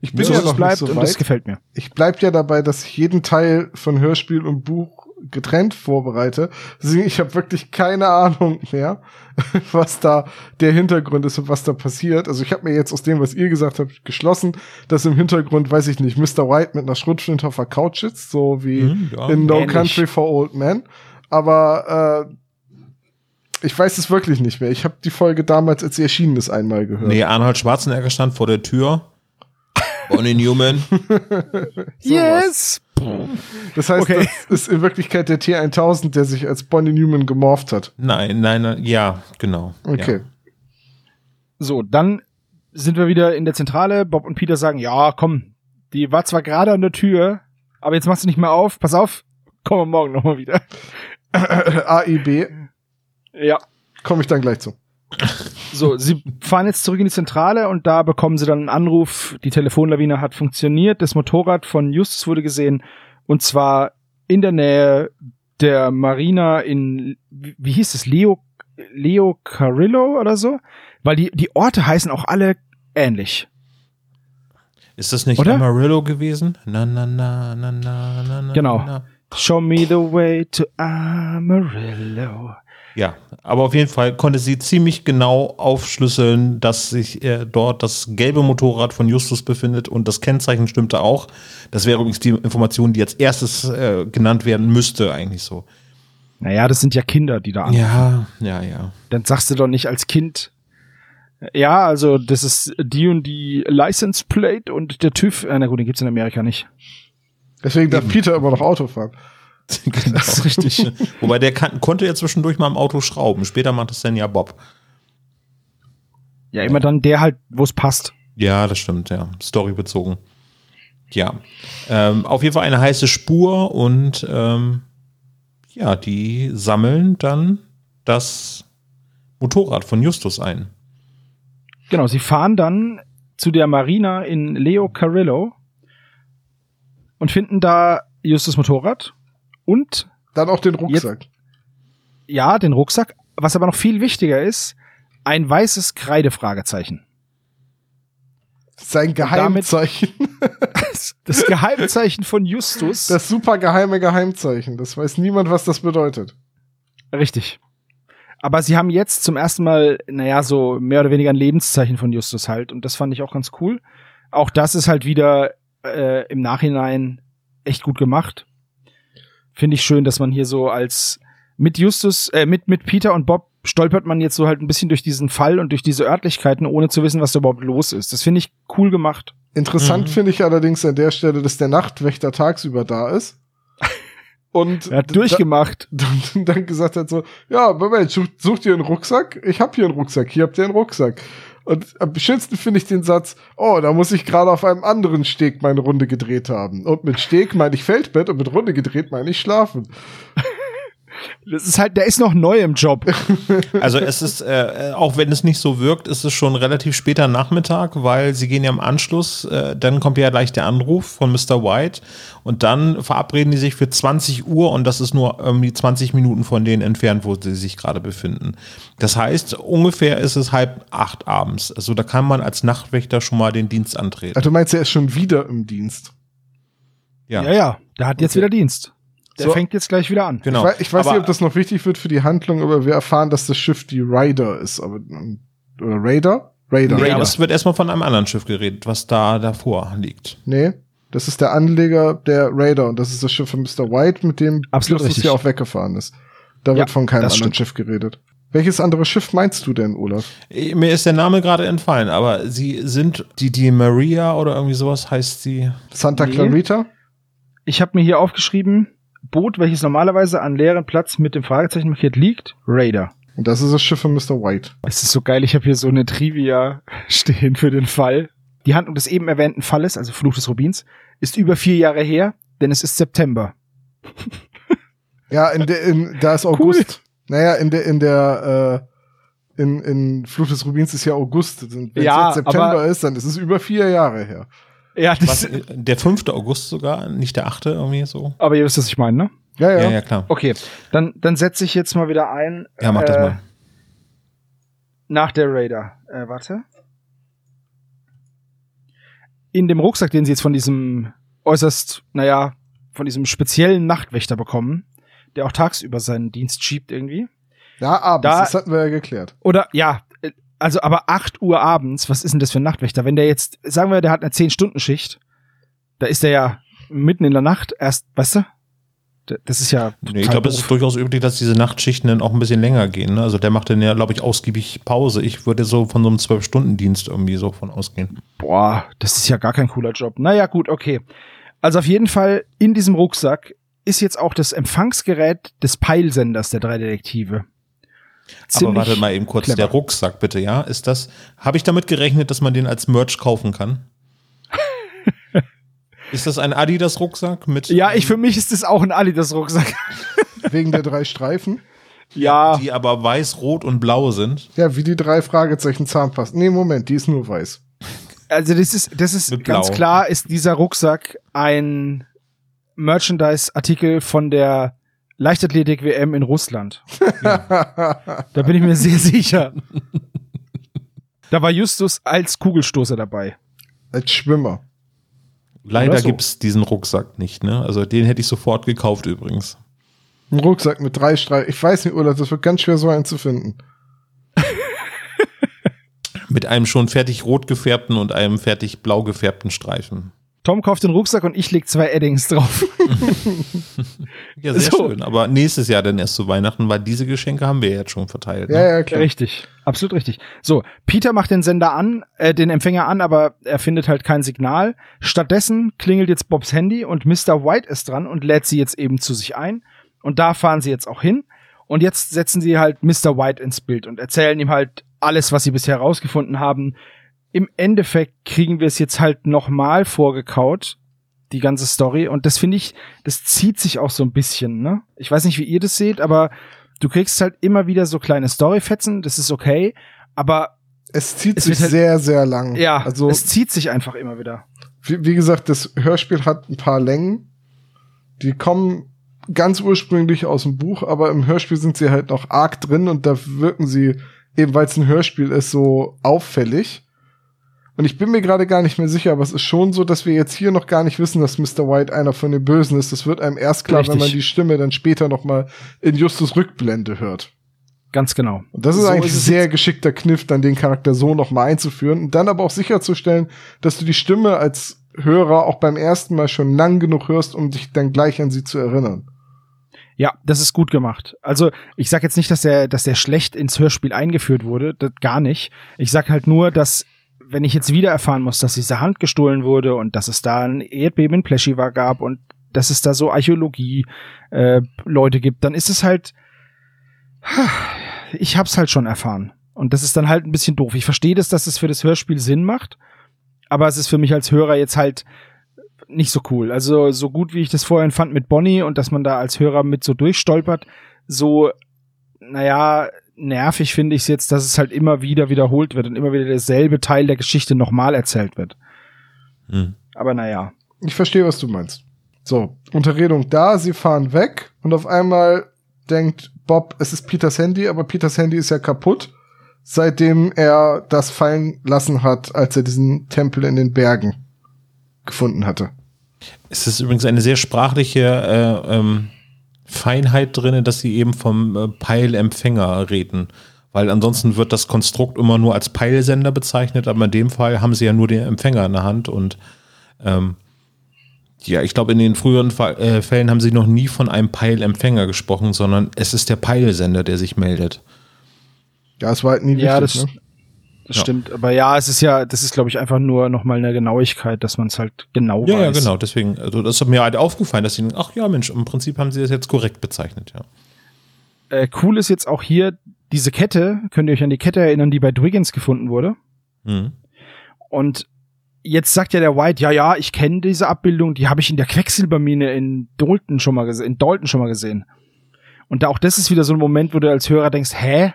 Ich bin ja noch bleibt nicht so und das weit. gefällt mir. Ich bleib ja dabei, dass ich jeden Teil von Hörspiel und Buch getrennt vorbereite. Deswegen, ich habe wirklich keine Ahnung mehr, was da der Hintergrund ist und was da passiert. Also ich habe mir jetzt aus dem, was ihr gesagt habt, geschlossen, dass im Hintergrund, weiß ich nicht, Mr. White mit einer Schrotflinte auf der Couch sitzt, so wie Mhm, ja. in No Ähnlich. Country for Old Men. Aber äh, ich weiß es wirklich nicht mehr. Ich habe die Folge damals, als sie erschienen ist, einmal gehört. Nee, Arnold Schwarzenegger stand vor der Tür. Bonnie Newman. Yes! Das heißt, Okay. das ist in Wirklichkeit der T1000, der sich als Bonnie Newman gemorpht hat. Nein, nein, nein, ja, genau. Okay. Ja. So, dann sind wir wieder in der Zentrale. Bob und Peter sagen, ja, komm, die war zwar gerade an der Tür, aber jetzt machst du nicht mehr auf. Pass auf, kommen wir morgen nochmal wieder. AIB, Ja. komme ich dann gleich zu. So, sie fahren jetzt zurück in die Zentrale und da bekommen sie dann einen Anruf. Die Telefonlawine hat funktioniert. Das Motorrad von Justus wurde gesehen. Und zwar in der Nähe der Marina in, wie hieß es, Leo, Leo Carrillo oder so? Weil die, die Orte heißen auch alle ähnlich. Ist das nicht Oder? Amarillo gewesen? Na, na, na, na, na, na, na. Genau. Na. Show me the way to Amarillo. Ja, aber auf jeden Fall konnte sie ziemlich genau aufschlüsseln, dass sich äh, dort das gelbe Motorrad von Justus befindet und das Kennzeichen stimmte auch. Das wäre übrigens die Information, die als erstes äh, genannt werden müsste, eigentlich so. Naja, das sind ja Kinder, die da an. Ja, ja, ja. Dann sagst du doch nicht als Kind. Ja, also das ist die und die License Plate und der TÜV. Äh, na gut, den gibt's in Amerika nicht. Deswegen darf Peter immer noch Auto fahren. genau. Das ist richtig. Wobei der kann, konnte ja zwischendurch mal im Auto schrauben. Später macht es dann ja Bob. Ja, immer dann der halt, wo es passt. Ja, das stimmt, ja. Storybezogen. Ja. Ähm, auf jeden Fall eine heiße Spur und ähm, ja, die sammeln dann das Motorrad von Justus ein. Genau, sie fahren dann zu der Marina in Leo Carrillo und finden da Justus Motorrad und Dann auch den Rucksack. ja, den Rucksack. Was aber noch viel wichtiger ist, ein weißes Kreidefragezeichen. Sein Geheimzeichen. Das Geheimzeichen von Justus. Das super geheime Geheimzeichen. Das weiß niemand, was das bedeutet. Richtig. Aber sie haben jetzt zum ersten Mal, naja, so mehr oder weniger ein Lebenszeichen von Justus halt. Und das fand ich auch ganz cool. Auch das ist halt wieder äh, im Nachhinein echt gut gemacht. Finde ich schön, dass man hier so als mit Justus, äh, mit, mit Peter und Bob stolpert man jetzt so halt ein bisschen durch diesen Fall und durch diese Örtlichkeiten, ohne zu wissen, was da überhaupt los ist. Das finde ich cool gemacht. Interessant Mhm. finde ich allerdings an der Stelle, dass der Nachtwächter tagsüber da ist. Und Er hat durchgemacht. dann, dann gesagt hat so, ja, Moment, such, sucht ihr einen Rucksack? Ich hab hier einen Rucksack, hier habt ihr einen Rucksack. Und am schönsten finde ich den Satz, oh, da muss ich gerade auf einem anderen Steg meine Runde gedreht haben. Und mit Steg meine ich Feldbett und mit Runde gedreht meine ich Schlafen. Das ist halt, der ist noch neu im Job. Also es ist, äh, auch wenn es nicht so wirkt, ist es schon relativ später Nachmittag, weil sie gehen ja im Anschluss, äh, dann kommt ja gleich der Anruf von Mr. White und dann verabreden die sich für 20 Uhr und das ist nur irgendwie 20 Minuten von denen entfernt, wo sie sich gerade befinden. Das heißt, ungefähr ist es halb acht abends. Also da kann man als Nachtwächter schon mal den Dienst antreten. Ach, du meinst, er ist schon wieder im Dienst. Ja, Ja, ja, der hat jetzt Okay. wieder Dienst. Der So. fängt jetzt gleich wieder an. genau. Ich, weiß, ich weiß Aber- nicht, ob das noch wichtig wird für die Handlung, aber wir erfahren, dass das Schiff die Raider ist. Aber, oder Raider? Raider. Nee, aber es wird erstmal von einem anderen Schiff geredet, was da davor liegt. Nee, das ist der Anleger der Raider und das ist das Schiff von Mr. White, mit dem Absolut Justus ja auch weggefahren ist. Da Ja, wird von keinem anderen stimmt. Schiff geredet. Welches andere Schiff meinst du denn, Olaf? Eh, Mir ist der Name gerade entfallen, aber sie sind die, die Maria oder irgendwie sowas heißt sie. Santa Nee. Clarita? Ich habe mir hier aufgeschrieben, Boot, welches normalerweise an leeren Platz mit dem Fragezeichen markiert liegt, Raider. Und das ist das Schiff von Mr. White. Es ist so geil, ich habe hier so eine Trivia stehen für den Fall. Die Handlung des eben erwähnten Falles, also Fluch des Rubins, ist über vier Jahre her, denn es ist September. Ja, in der, in, da ist August. Naja, in der, in der, äh, in, in Flucht des Rubins ist ja August. Wenn es jetzt September ist, dann ist es über vier Jahre her. Ja, Was, äh, der 5. August sogar, nicht der 8. irgendwie so. aber ihr wisst, was ich meine, ne? Ja, ja. Ja, ja, klar. Okay, dann, dann setze ich jetzt mal wieder ein. Ja, mach das äh, mal. Nach der Raider. Äh, warte. In dem Rucksack, den sie jetzt von diesem äußerst, naja, von diesem speziellen Nachtwächter bekommen, der auch tagsüber seinen Dienst schiebt irgendwie. Ja, abends, Da- das hatten wir ja geklärt. Oder ja, also aber 8 Uhr abends, was ist denn das für ein Nachtwächter? Wenn der jetzt, sagen wir, der hat eine 10-Stunden-Schicht, da ist der ja mitten in der Nacht erst, weißt du? Das ist ja. Nee, ich glaube, es ist durchaus üblich, dass diese Nachtschichten dann auch ein bisschen länger gehen. Ne? Also der macht dann ja, glaube ich, ausgiebig Pause. Ich würde so von so einem Zwölf-Stunden-Dienst irgendwie so von ausgehen. Boah, das ist ja gar kein cooler Job. Naja, gut, okay. Also auf jeden Fall in diesem Rucksack ist jetzt auch das Empfangsgerät des Peilsenders der drei Detektive. Aber wartet mal eben kurz, clever. der Rucksack bitte, ja? Ist das, habe ich damit gerechnet, dass man den als Merch kaufen kann? ist das ein Adidas-Rucksack mit? Ja, ich für mich ist das auch ein Adidas-Rucksack. Wegen der drei Streifen. ja, Die aber weiß, rot und blau sind. Ja, wie die drei Fragezeichen Zahnpasta. Nee, Moment, die ist nur weiß. also das ist, das ist Mit ganz Blau. klar, ist dieser Rucksack ein Merchandise-Artikel von der Leichtathletik-WM in Russland. Da bin ich mir sehr sicher. Da war Justus als Kugelstoßer dabei. Als Schwimmer. Leider so. gibt's diesen Rucksack nicht, ne? Also den hätte ich sofort gekauft übrigens. Ein Rucksack mit drei Streifen. Ich weiß nicht, Olaf, das wird ganz schwer, so einen zu finden. Mit einem schon fertig rot gefärbten und einem fertig blau gefärbten Streifen. Tom kauft den Rucksack und ich leg zwei Eddings drauf. Ja, sehr So. schön. Aber nächstes Jahr dann erst zu Weihnachten, weil diese Geschenke haben wir jetzt schon verteilt. Ne? Ja, ja, klar. Richtig, absolut richtig. So, Peter macht den Sender an, äh, den Empfänger an, aber er findet halt kein Signal. Stattdessen klingelt jetzt Bobs Handy und Mr. White ist dran und lädt sie jetzt eben zu sich ein. Und da fahren sie jetzt auch hin. Und jetzt setzen sie halt Mr. White ins Bild und erzählen ihm halt alles, was sie bisher herausgefunden haben. Im Endeffekt kriegen wir es jetzt halt nochmal vorgekaut, die ganze Story. Und das finde ich, das zieht sich auch so ein bisschen, ne? Ich weiß nicht, wie ihr das seht, aber du kriegst halt immer wieder so kleine Storyfetzen, das ist okay, aber Es zieht Es sich halt- sehr, sehr lang. ja, Also, es zieht sich einfach immer wieder. wie, wie gesagt, das Hörspiel hat ein paar Längen. Die kommen ganz ursprünglich aus dem Buch, aber im Hörspiel sind sie halt noch arg drin und da wirken sie, eben weil es ein Hörspiel ist, so auffällig. Und ich bin mir gerade gar nicht mehr sicher, aber es ist schon so, dass wir jetzt hier noch gar nicht wissen, dass Mr. White einer von den Bösen ist. Das wird einem erst klar, Richtig. wenn man die Stimme dann später noch mal in Justus Rückblende hört. Ganz genau. Und das ist So eigentlich ist es sehr geschickter Kniff, dann den Charakter so noch mal einzuführen und dann aber auch sicherzustellen, dass du die Stimme als Hörer auch beim ersten Mal schon lang genug hörst, um dich dann gleich an sie zu erinnern. Ja, das ist gut gemacht. Also ich sag jetzt nicht, dass der, dass der schlecht ins Hörspiel eingeführt wurde, das gar nicht. Ich sag halt nur, dass wenn ich jetzt wieder erfahren muss, dass diese Hand gestohlen wurde und dass es da ein Erdbeben in Pleschiva gab und dass es da so Archäologie äh, gibt, dann ist es halt, ich hab's halt schon erfahren. Und das ist dann halt ein bisschen doof. Ich verstehe das, dass es für das Hörspiel Sinn macht, aber es ist für mich als Hörer jetzt halt nicht so cool. Also so gut wie ich das vorhin fand mit Bonnie und dass man da als Hörer mit so durchstolpert, so, naja, nervig finde ich es jetzt, dass es halt immer wieder wiederholt wird und immer wieder derselbe Teil der Geschichte nochmal erzählt wird. Hm. Aber naja. Ich verstehe, was du meinst. So, Unterredung da, sie fahren weg und auf einmal denkt Bob, es ist Peters Handy, aber Peters Handy ist ja kaputt, seitdem er das fallen lassen hat, als er diesen Tempel in den Bergen gefunden hatte. Es ist übrigens eine sehr sprachliche äh, ähm, Feinheit drin, dass sie eben vom äh, Peilempfänger reden. Weil ansonsten wird das Konstrukt immer nur als Peilsender bezeichnet, aber in dem Fall haben sie ja nur den Empfänger in der Hand und ähm, ja, ich glaube, in den früheren Fa äh, Fällen haben sie noch nie von einem Peilempfänger gesprochen, sondern es ist der Peilsender, der sich meldet. Ja, es war halt nie Ja, wichtig, das- ne? Das Ja. stimmt. Aber ja, es ist ja, das ist, glaube ich, einfach nur nochmal eine Genauigkeit, dass man es halt genau Ja, weiß. ja, genau. Deswegen, also das ist mir halt aufgefallen, dass sie, ach ja, Mensch, im Prinzip haben sie das jetzt korrekt bezeichnet, ja. Äh, cool ist jetzt auch hier diese Kette. Könnt ihr euch an die Kette erinnern, die bei Dwiggins gefunden wurde? Mhm. Und jetzt sagt ja der White, ja, ja, ich kenne diese Abbildung, die habe ich in der Quecksilbermine in Dalton schon mal gesehen, in Dalton schon mal gesehen. Und da auch das ist wieder so ein Moment, wo du als Hörer denkst, hä?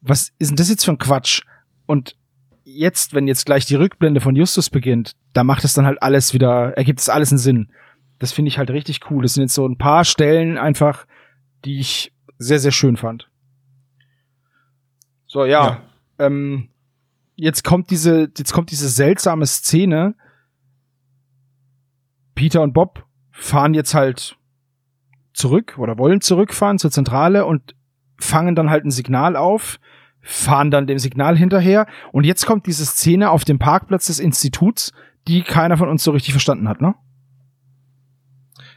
Was ist denn das jetzt für ein Quatsch? Und jetzt, wenn jetzt gleich die Rückblende von Justus beginnt, da macht es dann halt alles wieder, ergibt es alles einen Sinn. Das finde ich halt richtig cool. Das sind jetzt so ein paar Stellen einfach, die ich sehr, sehr schön fand. So, ja. Ähm, jetzt kommt diese, jetzt kommt diese seltsame Szene. Peter und Bob fahren jetzt halt zurück oder wollen zurückfahren zur Zentrale und fangen dann halt ein Signal auf, fahren dann dem Signal hinterher und jetzt kommt diese Szene auf dem Parkplatz des Instituts, die keiner von uns so richtig verstanden hat, ne?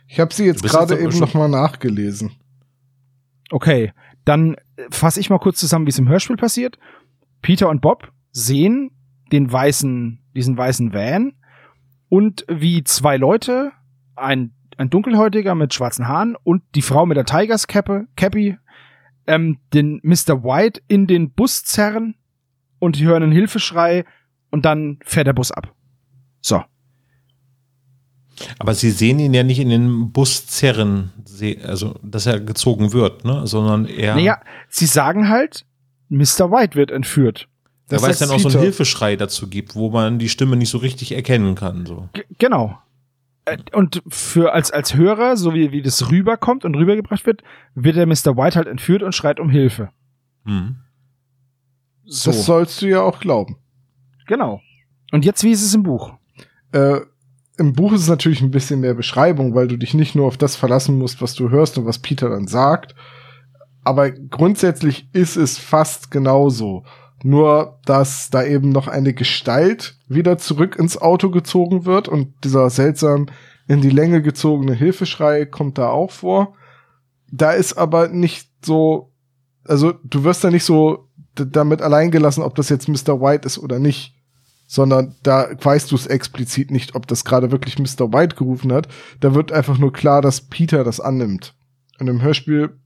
Ich habe sie jetzt gerade eben schon- noch mal nachgelesen. Okay, dann fasse ich mal kurz zusammen, wie es im Hörspiel passiert. Peter und Bob sehen den weißen, diesen weißen Van und wie zwei Leute, ein, ein Dunkelhäutiger mit schwarzen Haaren und die Frau mit der Tigers Cappe, Cappy, ähm, den Mr. White in den Bus zerren und die hören einen Hilfeschrei und dann fährt der Bus ab. So. Aber sie sehen ihn ja nicht in den Bus zerren, also dass er gezogen wird, ne? sondern er, Naja, sie sagen halt, Mr. White wird entführt. ja, weil es dann auch so einen. Hilfeschrei dazu gibt, wo man die Stimme nicht so richtig erkennen kann. So. G genau. Äh, Und für als, als Hörer, so wie, wie das rüberkommt und rübergebracht wird, wird der Mr. White halt entführt und schreit um Hilfe. Mhm. So. Das sollst du ja auch glauben. genau. Und jetzt, wie ist es im Buch? Äh, Im Buch ist es natürlich ein bisschen mehr Beschreibung, weil du dich nicht nur auf das verlassen musst, was du hörst und was Peter dann sagt. Aber grundsätzlich ist es fast genauso. Nur, dass da eben noch eine Gestalt wieder zurück ins Auto gezogen wird und dieser seltsam in die Länge gezogene Hilfeschrei kommt da auch vor. Da ist aber nicht so, also du wirst da nicht so damit allein gelassen, ob das jetzt Mr. White ist oder nicht sondern da weißt du es explizit nicht, ob das gerade wirklich Mr. White gerufen hat. Da wird einfach nur klar, dass Peter das annimmt. Und im Hörspiel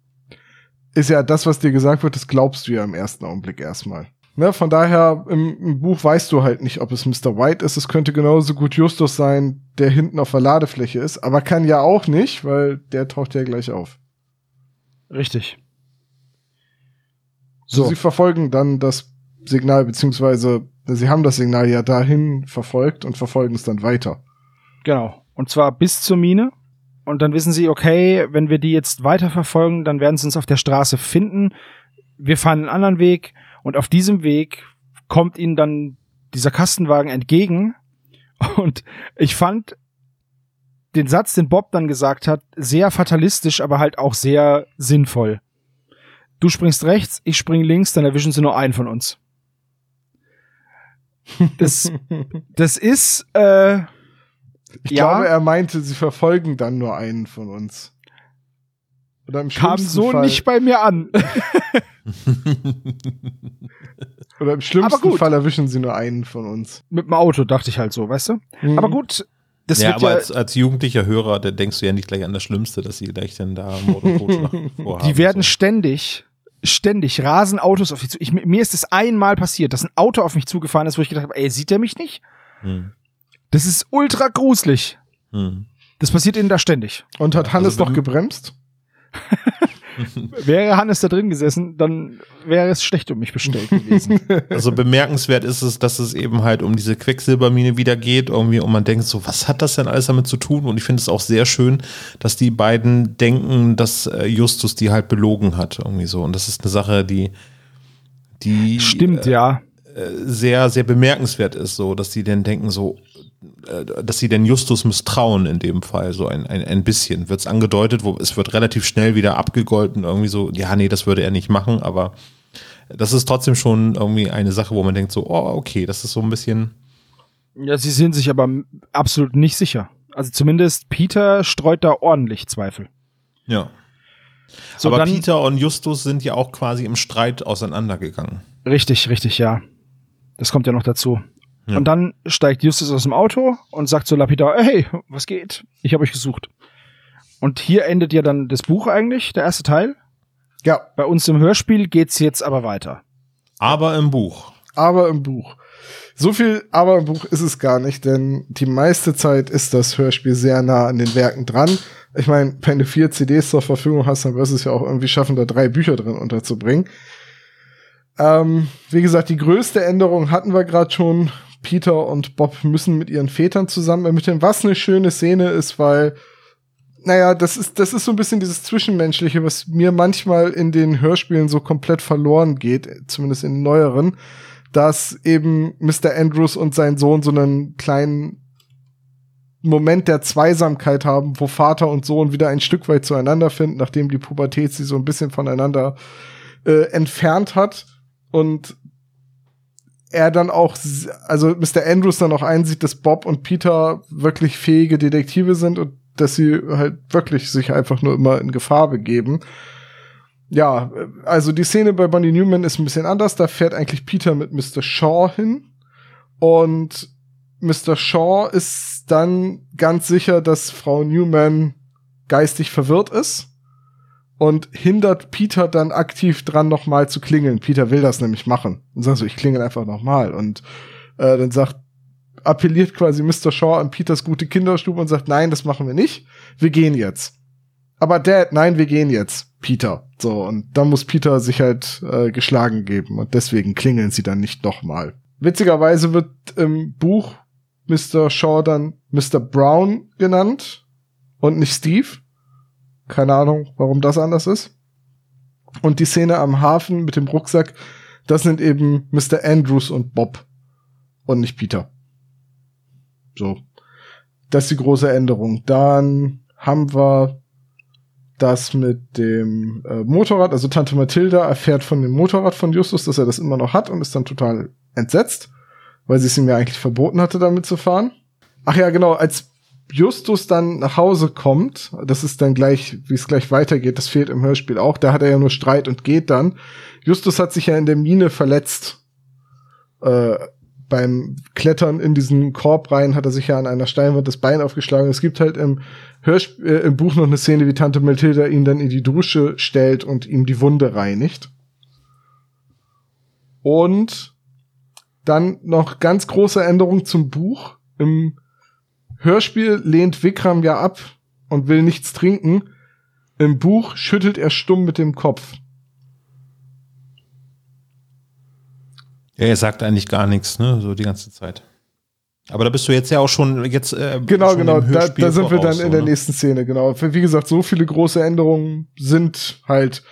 ist ja das, was dir gesagt wird, das glaubst du ja im ersten Augenblick erstmal. Ne, von daher, im, im Buch weißt du halt nicht, ob es Mr. White ist. Es könnte genauso gut Justus sein, der hinten auf der Ladefläche ist, aber kann ja auch nicht, weil der taucht ja gleich auf. Richtig. So. So. Sie verfolgen dann das Signal, beziehungsweise sie haben das Signal ja dahin verfolgt und verfolgen es dann weiter. Genau. Und zwar bis zur Mine. Und dann wissen sie, okay, wenn wir die jetzt weiterverfolgen, dann werden sie uns auf der Straße finden. Wir fahren einen anderen Weg. Und auf diesem Weg kommt ihnen dann dieser Kastenwagen entgegen und ich fand den Satz, den Bob dann gesagt hat, sehr fatalistisch, aber halt auch sehr sinnvoll. Du springst rechts, ich spring links, dann erwischen sie nur einen von uns. Das, das ist, äh, Ich Ja. glaube, er meinte, sie verfolgen dann nur einen von uns. Oder im kam so Fall, nicht bei mir an. Oder im schlimmsten. Fall erwischen sie nur einen von uns. Mit dem Auto, dachte ich halt so, weißt du? Mhm. Aber gut, das ja, wird aber ja, als, als jugendlicher Hörer, da denkst du ja nicht gleich an das Schlimmste, dass sie gleich dann da Mord und Totschlag vorhaben. die werden so. ständig, ständig rasen Autos auf dich zu. Ich, mir ist es einmal passiert, dass ein Auto auf mich zugefahren ist, wo ich gedacht habe, ey, sieht der mich nicht? Hm. Das ist ultra gruselig. Hm. Das passiert ihnen da ständig. Und hat Hannes Also noch du- gebremst? Wäre Hannes da drin gesessen, dann wäre es schlecht um mich bestellt gewesen. Also bemerkenswert ist es, dass es eben halt um diese Quecksilbermine wieder geht, irgendwie, und man denkt so, was hat das denn alles damit zu tun? Und ich finde es auch sehr schön, dass die beiden denken, dass äh, Justus die halt belogen hat, irgendwie so. Und das ist eine Sache, die, die Stimmt, ja. sehr, sehr bemerkenswert ist, so, dass die dann denken, so, äh, dass sie den Justus misstrauen in dem Fall, so ein, ein, ein bisschen. Wird es angedeutet, wo es wird relativ schnell wieder abgegolten, irgendwie so, ja, nee, das würde er nicht machen, aber das ist trotzdem schon irgendwie eine Sache, wo man denkt, so, oh, okay, das ist so ein bisschen. Ja, sie sind sich aber absolut nicht sicher. Also zumindest Peter streut da ordentlich Zweifel. Ja. So, aber dann- Peter und Justus sind ja auch quasi im Streit auseinandergegangen. Richtig, richtig, ja. Das kommt ja noch dazu. Ja. Und dann steigt Justus aus dem Auto und sagt so lapidar, hey, was geht? Ich habe euch gesucht. Und hier endet ja dann das Buch eigentlich, der erste Teil. Ja, Bei uns im Hörspiel geht's jetzt aber weiter. Aber im Buch. aber im Buch. So viel aber im Buch ist es gar nicht, denn die meiste Zeit ist das Hörspiel sehr nah an den Werken dran. Ich meine, wenn du vier CDs zur Verfügung hast, dann wirst du es ja auch irgendwie schaffen, da drei Bücher drin unterzubringen. Ähm, wie gesagt, die größte Änderung hatten wir gerade schon. Peter und Bob müssen mit ihren Vätern zusammen ermitteln, was eine schöne Szene ist, weil, naja, das ist, das ist so ein bisschen dieses Zwischenmenschliche, was mir manchmal in den Hörspielen so komplett verloren geht, zumindest in den neueren, dass eben Mr. Andrews und sein Sohn so einen kleinen Moment der Zweisamkeit haben, wo Vater und Sohn wieder ein Stück weit zueinander finden, nachdem die Pubertät sie so ein bisschen voneinander äh, entfernt hat und er dann auch, also Mr. Andrews dann auch einsieht, dass Bob und Peter wirklich fähige Detektive sind und dass sie halt wirklich sich einfach nur immer in Gefahr begeben. Ja, also die Szene bei Bonnie Newman ist ein bisschen anders. Da fährt eigentlich Peter mit Mr. Shaw hin und Mr. Shaw ist dann ganz sicher, dass Frau Newman geistig verwirrt ist und hindert Peter dann aktiv dran, nochmal zu klingeln. Peter will das nämlich machen. Und sagt so, ich klingel einfach nochmal. Und äh, dann sagt, appelliert quasi Mr. Shaw an Peters gute Kinderstube und sagt, nein, das machen wir nicht. Wir gehen jetzt. Aber Dad, nein, wir gehen jetzt. Peter. So, und dann muss Peter sich halt äh, geschlagen geben. Und deswegen klingeln sie dann nicht nochmal. Witzigerweise wird im Buch Mr. Shaw dann Mr. Brown genannt und nicht Steve. Keine Ahnung, warum das anders ist. Und die Szene am Hafen mit dem Rucksack, das sind eben Mr. Andrews und Bob und nicht Peter. So. Das ist die große Änderung. Dann haben wir das mit dem äh, Motorrad. Also Tante Mathilda erfährt von dem Motorrad von Justus, dass er das immer noch hat und ist dann total entsetzt, weil sie es ihm ja eigentlich verboten hatte, damit zu fahren. Ach ja, genau, als Justus dann nach Hause kommt, das ist dann gleich, wie es gleich weitergeht, das fehlt im Hörspiel auch, da hat er ja nur Streit und geht dann. Justus hat sich ja in der Mine verletzt. Äh, beim Klettern in diesen Korb rein hat er sich ja an einer Steinwand das Bein aufgeschlagen. Es gibt halt im, Hörsp äh, im Buch noch eine Szene, wie Tante Mathilda ihn dann in die Dusche stellt und ihm die Wunde reinigt. Und dann noch ganz große Änderung zum Buch. Im Hörspiel lehnt Vikram ja ab und will nichts trinken. Im Buch schüttelt er stumm mit dem Kopf. Ja, er sagt eigentlich gar nichts, ne, so die ganze Zeit. Aber da bist du jetzt ja auch schon jetzt äh, Genau, schon genau. im Da, da sind wir voraus, dann in so, der nächsten Szene, genau. Wie gesagt, so viele große Änderungen sind halt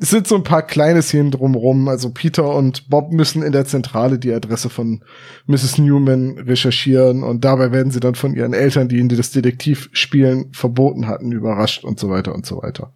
es sind so ein paar kleine Szenen drumrum. Also Peter und Bob müssen in der Zentrale die Adresse von Mrs. Newman recherchieren und dabei werden sie dann von ihren Eltern, die ihnen das Detektivspielen verboten hatten, überrascht und so weiter und so weiter.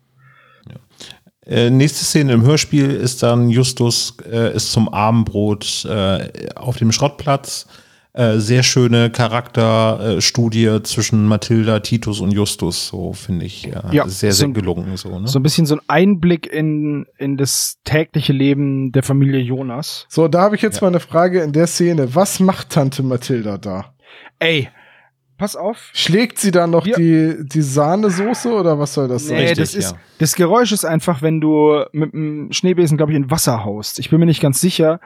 Äh, nächste Szene im Hörspiel ist dann Justus äh, ist zum Abendbrot äh, auf dem Schrottplatz. Äh, sehr schöne Charakterstudie zwischen Mathilda, Titus und Justus, so finde ich ja, Ja, sehr, so sehr ein- gelungen. So, ne? So ein bisschen so ein Einblick in, in das tägliche Leben der Familie Jonas. So, da habe ich jetzt mal eine Frage in der Szene. Was macht Tante Mathilda da? Ey, pass auf. Schlägt sie da noch Ja. die, die Sahnesoße oder was soll das sein? Nee, richtig, das ist, ja. das Geräusch ist einfach, wenn du mit dem Schneebesen, glaube ich, in Wasser haust. Ich bin mir nicht ganz sicher.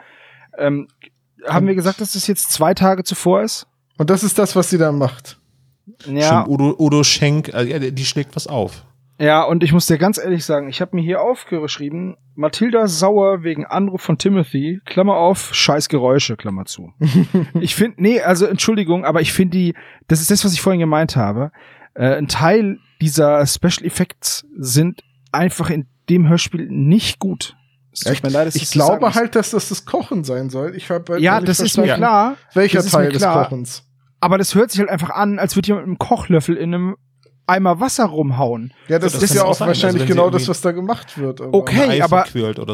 Ähm, haben wir gesagt, dass das jetzt zwei Tage zuvor ist? Und das ist das, was sie da macht. Ja, Stimmt, Udo, Udo Schenk, äh, die schlägt was auf. ja, und ich muss dir ganz ehrlich sagen, ich habe mir hier aufgeschrieben, Mathilda sauer wegen Anruf von Timothy, Klammer auf, scheiß Geräusche, Klammer zu. ich finde, nee, also Entschuldigung, aber ich finde die, das ist das, was ich vorhin gemeint habe. Äh, ein Teil dieser Special Effects sind einfach in dem Hörspiel nicht gut. Es tut mir leid, dass Ich sagen glaube halt, dass das das Kochen sein soll. Ich habe halt Ja, das ist mir klar. Welcher Teil des. Kochens? Aber das hört sich halt einfach an, als würde jemand mit einem Kochlöffel in einem Eimer Wasser rumhauen. Ja, das, das ist ja auch sein. wahrscheinlich Also genau das, was da gemacht wird. aber- Okay. Aber-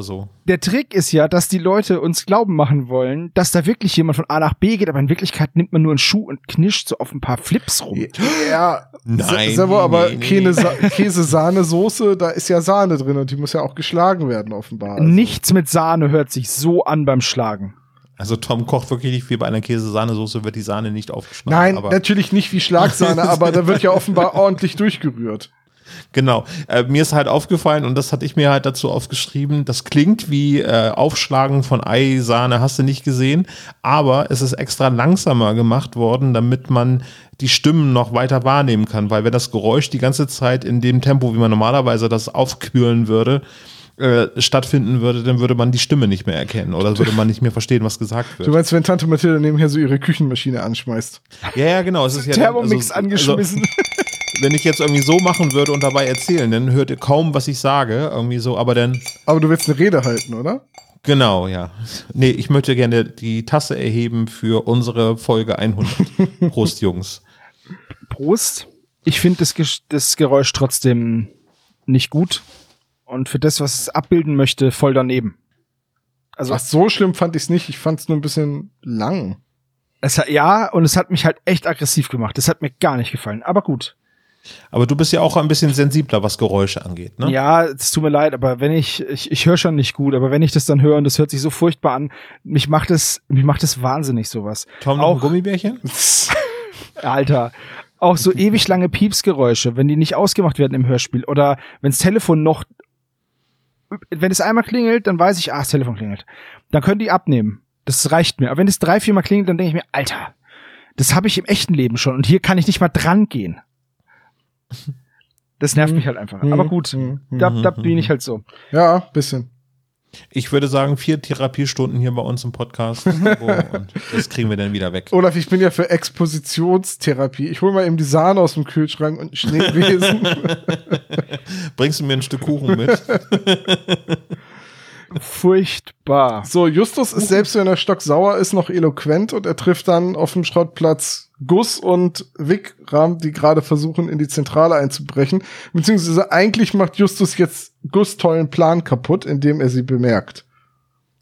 so. Der Trick ist ja, dass die Leute uns glauben machen wollen, dass da wirklich jemand von A nach B geht, aber in Wirklichkeit nimmt man nur einen Schuh und knischt so auf ein paar Flips rum. Ja, Nein, Sa- Savo, nee, aber nee, nee, keine nee. Sa Käse-Sahne-Soße, da ist ja Sahne drin und die muss ja auch geschlagen werden, offenbar. Also. Nichts mit Sahne hört sich so an beim Schlagen. Also Tom kocht wirklich nicht wie bei einer Käse-Sahnesoße, wird die Sahne nicht aufgeschlagen. Nein, aber natürlich nicht wie Schlagsahne, aber da wird ja offenbar ordentlich durchgerührt. Genau. Äh, mir ist halt aufgefallen, und das hatte ich mir halt dazu aufgeschrieben, das klingt wie äh, Aufschlagen von Ei, Sahne, hast du nicht gesehen, aber es ist extra langsamer gemacht worden, damit man die Stimmen noch weiter wahrnehmen kann, weil wenn das Geräusch die ganze Zeit in dem Tempo, wie man normalerweise das aufquirlen würde, äh, stattfinden würde, dann würde man die Stimme nicht mehr erkennen oder würde man nicht mehr verstehen, was gesagt wird. Du meinst, wenn Tante Mathilde nebenher so ihre Küchenmaschine anschmeißt? ja, ja, genau. Es ist ja Thermomix also- angeschmissen. Also, wenn ich jetzt irgendwie so machen würde und dabei erzählen, dann hört ihr kaum, was ich sage, irgendwie so, aber dann Aber du willst eine Rede halten, oder? Genau, ja. Nee, ich möchte gerne die Tasse erheben für unsere Folge 100. Prost, Jungs. Prost. Ich finde das, das Geräusch trotzdem nicht gut. Und für das, was es abbilden möchte, voll daneben. Also Ach, so schlimm fand ich es nicht. Ich fand es nur ein bisschen lang. es hat, ja, und es hat mich halt echt aggressiv gemacht. Das hat mir gar nicht gefallen. Aber gut. Aber du bist ja auch ein bisschen sensibler, was Geräusche angeht, ne? Ja, es tut mir leid, aber wenn ich, ich, ich höre schon nicht gut, aber wenn ich das dann höre und das hört sich so furchtbar an, mich macht es, mich macht es wahnsinnig sowas. Tom, noch ein Auch- Gummibärchen? Alter. Auch so ewig lange Piepsgeräusche, wenn die nicht ausgemacht werden im Hörspiel oder wenns Telefon noch, wenn es einmal klingelt, dann weiß ich, ah, das Telefon klingelt. Dann können die abnehmen. Das reicht mir. Aber wenn es drei, viermal klingelt, dann denke ich mir, Alter, das habe ich im echten Leben schon und hier kann ich nicht mal dran gehen. Das nervt mich halt einfach. Mhm. Aber gut, Mhm. da, da bin ich halt so. Ja, bisschen. Ich würde sagen, vier Therapiestunden hier bei uns im Podcast. Oh, und das kriegen wir dann wieder weg. Olaf, ich bin ja für Expositionstherapie. Ich hole mal eben die Sahne aus dem Kühlschrank und ein Schneewesen. Bringst du mir ein Stück Kuchen mit? Furchtbar. so, Justus ist selbst, wenn er stocksauer ist, noch eloquent und er trifft dann auf dem Schrottplatz Gus und Vikram, die gerade versuchen, in die Zentrale einzubrechen. Beziehungsweise eigentlich macht Justus jetzt Gus tollen Plan kaputt, indem er sie bemerkt.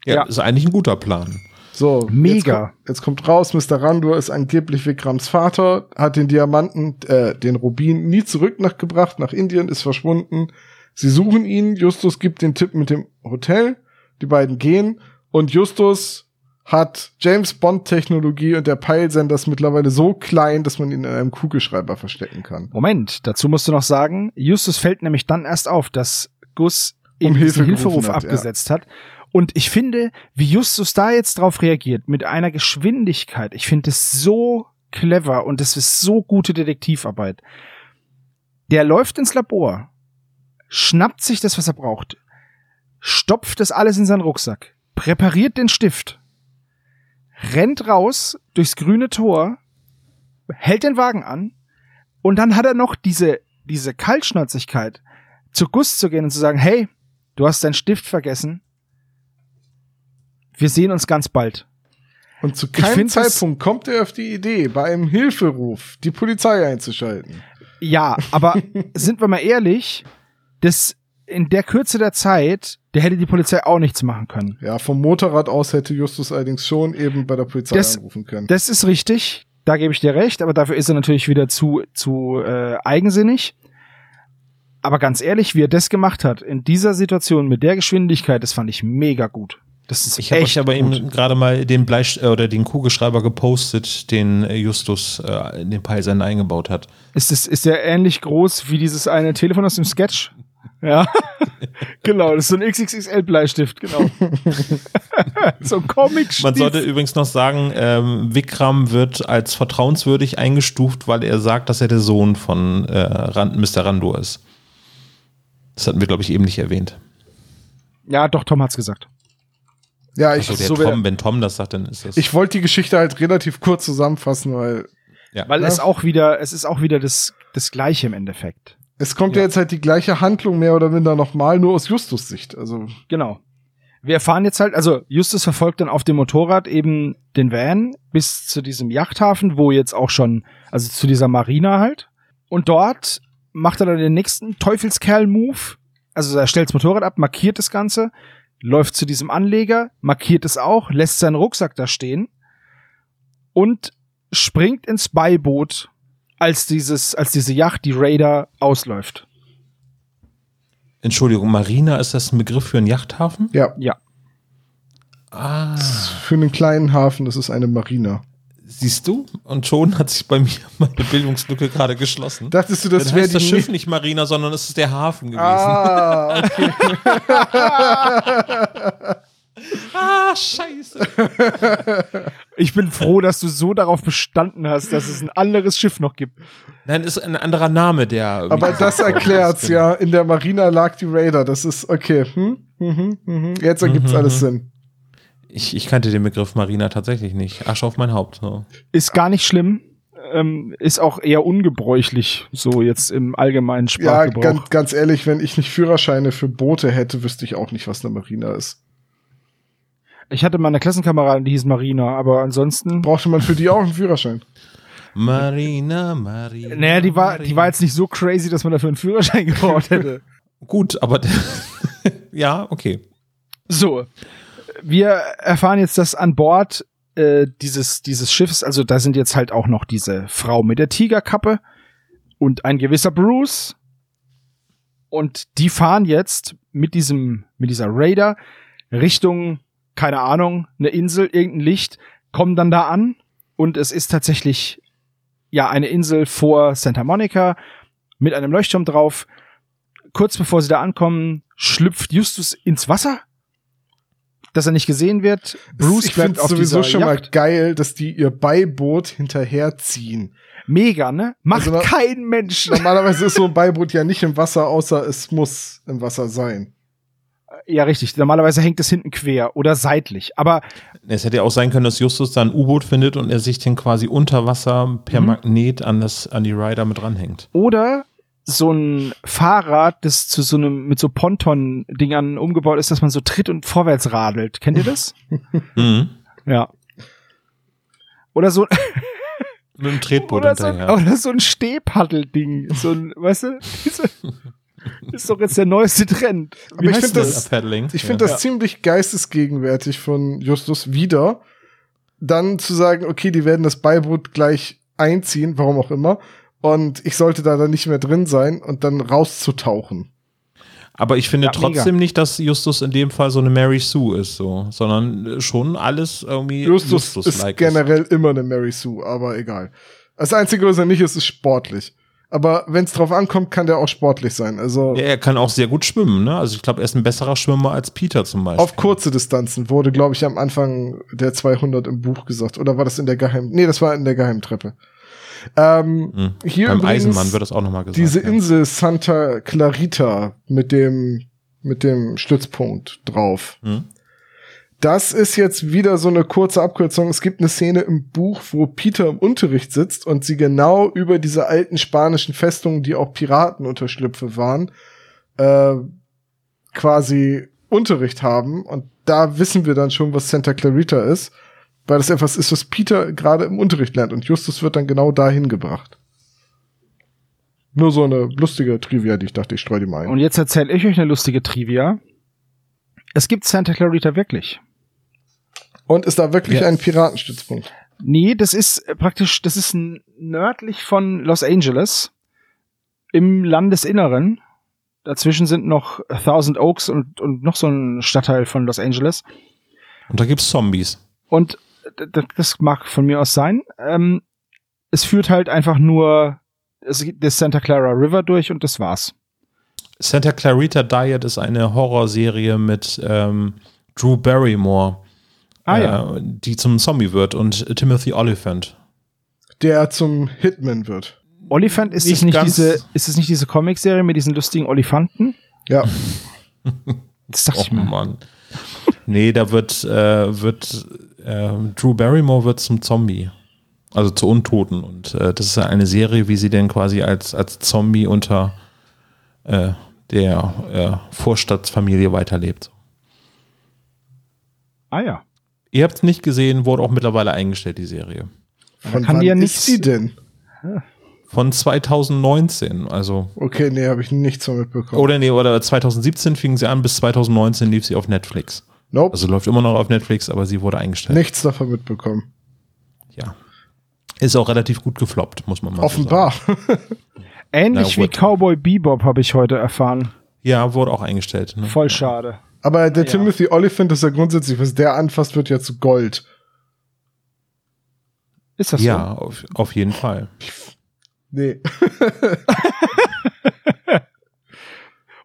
Ja, Ja. ist eigentlich ein guter Plan. So, Mega. Jetzt kommt, jetzt kommt raus, Mr. Randur ist angeblich Vikrams Vater, hat den Diamanten, äh, den Rubin nie zurück nachgebracht, nach Indien, ist verschwunden. Sie suchen ihn, Justus gibt den Tipp mit dem Hotel, die beiden gehen und Justus hat James Bond Technologie und der Peilsender ist mittlerweile so klein, dass man ihn in einem Kugelschreiber verstecken kann. Moment, dazu musst du noch sagen, Justus fällt nämlich dann erst auf, dass Gus Um Hilfe Hilferuf hat, abgesetzt hat. Und ich finde, wie Justus da jetzt drauf reagiert, mit einer Geschwindigkeit, ich finde es so clever und es ist so gute Detektivarbeit. Der läuft ins Labor, schnappt sich das, was er braucht, stopft das alles in seinen Rucksack, präpariert den Stift, rennt raus durchs grüne Tor, hält den Wagen an und dann hat er noch diese, diese Kaltschnäuzigkeit, zu Gus zu gehen und zu sagen, hey, du hast deinen Stift vergessen. Wir sehen uns ganz bald. Und zu keinem find Zeitpunkt kommt er auf die Idee, bei einem Hilferuf die Polizei einzuschalten. Ja, aber sind wir mal ehrlich, das in der Kürze der Zeit, der hätte die Polizei auch nichts machen können. Ja, vom Motorrad aus hätte Justus allerdings schon eben bei der Polizei Das- anrufen können. Das ist richtig, da gebe ich dir recht, aber dafür ist er natürlich wieder zu, zu äh, eigensinnig. Aber ganz ehrlich, wie er das gemacht hat, in dieser Situation mit der Geschwindigkeit, das fand ich mega gut. Das ist Ich habe echt euch aber gut. eben gerade mal den Bleist äh, oder den Kugelschreiber gepostet, den äh, Justus äh, in den Peilsender eingebaut hat. Ist, es, ist der ähnlich groß wie dieses eine Telefon aus dem Sketch? Ja, genau, das ist so ein XXXL-Bleistift, genau. so ein comic Man sollte übrigens noch sagen, ähm, Vikram wird als vertrauenswürdig eingestuft, weil er sagt, dass er der Sohn von äh, Rand, Mr. Rando ist. Das hatten wir, glaube ich, eben nicht erwähnt. Ja, doch, Tom hat's gesagt. Ja, ich, Also der so Tom, wenn Tom das sagt, dann ist das. ich wollte die Geschichte halt relativ kurz zusammenfassen, weil ja. Weil Ja. es auch wieder, es ist auch wieder das, das Gleiche im Endeffekt. Es kommt ja. jetzt halt die gleiche Handlung mehr oder minder nochmal, nur aus Justus Sicht. Also, Genau. Wir erfahren jetzt halt, also Justus verfolgt dann auf dem Motorrad eben den Van bis zu diesem Yachthafen, wo jetzt auch schon, also zu dieser Marina halt. Und dort macht er dann den nächsten Teufelskerl-Move. Also er stellt das Motorrad ab, markiert das Ganze, läuft zu diesem Anleger, markiert es auch, lässt seinen Rucksack da stehen und springt ins Beiboot, als dieses, als diese Yacht, die Raider, ausläuft. Entschuldigung, Marina, ist das ein Begriff für einen Yachthafen? ja, Ja. Ah, für einen kleinen Hafen, das ist eine Marina. siehst du? Und schon hat sich bei mir meine Bildungslücke gerade geschlossen. Dachtest du, das Dann wäre das Schiff nicht Marina, sondern es ist der Hafen gewesen. Ah, okay. Ah, scheiße. Ich bin froh, dass du so darauf bestanden hast, dass es ein anderes Schiff noch gibt. Nein, ist ein anderer Name, der. Aber das erklärt's, ja. In der Marina lag die Raider. Das ist okay. Hm? Mhm, mhm. Jetzt ergibt's Mhm, alles mhm. Sinn. Ich, ich kannte den Begriff Marina tatsächlich nicht. Asche auf mein Haupt. So. Ist gar nicht schlimm. Ähm, ist auch eher ungebräuchlich, so jetzt im allgemeinen Ja, Sprachgebrauch. ganz, ganz ehrlich, wenn ich nicht Führerscheine für Boote hätte, wüsste ich auch nicht, was eine Marina ist. Ich hatte mal eine Klassenkameradin, die hieß Marina, aber ansonsten. Brauchte man für die auch einen Führerschein? Marina, Marina. Naja, die war, die war jetzt nicht so crazy, dass man dafür einen Führerschein gebraucht hätte. Gut, aber. ja, okay. So. Wir erfahren jetzt, dass an Bord äh, dieses, dieses Schiffs, also da sind jetzt halt auch noch diese Frau mit der Tigerkappe und ein gewisser Bruce. Und die fahren jetzt mit diesem, mit dieser Raider Richtung, keine Ahnung, eine Insel, irgendein Licht, kommen dann da an und es ist tatsächlich ja eine Insel vor Santa Monica mit einem Leuchtturm drauf. Kurz bevor sie da ankommen, schlüpft Justus ins Wasser, dass er nicht gesehen wird. Bruce ich bleibt finde auf sowieso schon Yacht. mal geil, dass die ihr Beiboot hinterherziehen. Mega, ne? Macht Also kein Mensch. Normalerweise ist so ein Beiboot ja nicht im Wasser, außer es muss im Wasser sein. Ja, richtig. Normalerweise hängt es hinten quer oder seitlich. Aber Es hätte ja auch sein können, dass Justus da ein U-Boot findet und er sich den quasi unter Wasser per Mhm. Magnet an, das, an die Rider mit ranhängt. oder so ein Fahrrad, das zu so einem mit so Ponton-Dingern umgebaut ist, dass man so tritt und vorwärts radelt. Kennt ihr das? Mhm. ja. Oder so, Mit dem Tretboot oder so, hinterher. oder so ein Stehpaddel-Ding. So ein, weißt du? Ist doch jetzt der neueste Trend. Aber ich heißt find das- Paddling. Ich finde ja. das ziemlich geistesgegenwärtig von Justus wieder, dann zu sagen, okay, die werden das Beiboot gleich einziehen, warum auch immer, und ich sollte da dann nicht mehr drin sein und dann rauszutauchen. Aber ich finde Ja, mega. trotzdem nicht, dass Justus in dem Fall so eine Mary Sue ist, so, sondern schon alles irgendwie Justus, ist Justus-like generell immer eine Mary Sue, aber egal. Das Einzige, was er nicht ist, ist sportlich. Aber wenn es drauf ankommt, kann der auch sportlich sein. Also Ja, er kann auch sehr gut schwimmen, ne? Also ich glaube, er ist ein besserer Schwimmer als Peter zum Beispiel. auf kurze Distanzen wurde, glaube ich, am Anfang der 200 im Buch gesagt. Oder war das in der Geheim... Nee, das war in der Geheimtreppe. Ähm, Mhm. hier Beim übrigens Eisenmann wird das auch nochmal gesagt. diese ja. Insel Santa Clarita mit dem, mit dem Stützpunkt drauf. Mhm. Das ist jetzt wieder so eine kurze Abkürzung. Es gibt eine Szene im Buch, wo Peter im Unterricht sitzt und sie genau über diese alten spanischen Festungen, die auch Piratenunterschlüpfe waren, äh, quasi Unterricht haben und da wissen wir dann schon, was Santa Clarita ist, weil das etwas ist, was Peter gerade im Unterricht lernt und Justus wird dann genau dahin gebracht. Nur so eine lustige Trivia, die ich dachte, ich streue die mal ein. Und jetzt erzähle ich euch eine lustige Trivia. Es gibt Santa Clarita wirklich. Und ist da wirklich Ja. ein Piratenstützpunkt? Nee, das ist äh, praktisch, das ist nördlich von Los Angeles im Landesinneren. Dazwischen sind noch Thousand Oaks und, und noch so ein Stadtteil von Los Angeles. Und da gibt's Zombies. Und das mag von mir aus sein. Ähm, es führt halt einfach nur es geht das Santa Clara River durch und das war's. Santa Clarita Diet ist eine Horrorserie mit ähm, Drew Barrymore, Ah ja. äh, die zum Zombie wird und Timothy Oliphant. Der zum Hitman wird. Oliphant, ist es nicht nicht ganz- diese, ist es nicht diese Comicserie mit diesen lustigen Olifanten? Ja. Das dachte ich Oh mir. Mann. Nee, da wird, äh, wird äh, Drew Barrymore wird zum Zombie. Also zu Untoten. Und äh, das ist ja eine Serie, wie sie denn quasi als, als Zombie unter äh, der äh, Vorstadtsfamilie weiterlebt. Ah ja. Ihr habt es nicht gesehen, wurde auch mittlerweile eingestellt, die Serie. Von kann wann die ja ist nichts- sie denn? Von 2019, also. Okay, nee, habe ich nichts von mitbekommen. Oder nee, oder 2017 fing sie an, bis 2019 lief sie auf Netflix. nope, Also läuft immer noch auf Netflix, aber sie wurde eingestellt. nichts davon mitbekommen. Ja. Ist auch relativ gut gefloppt, muss man mal Offenbar. so sagen. Ähnlich Na wie. Cowboy Bebop habe ich heute erfahren. Ja, wurde auch eingestellt. Ne? Voll schade. Aber der Ja. Timothy Oliphant ist ja grundsätzlich, was der anfasst, wird ja zu Gold. Ist das Ja, auf, auf jeden Fall. Nee. so?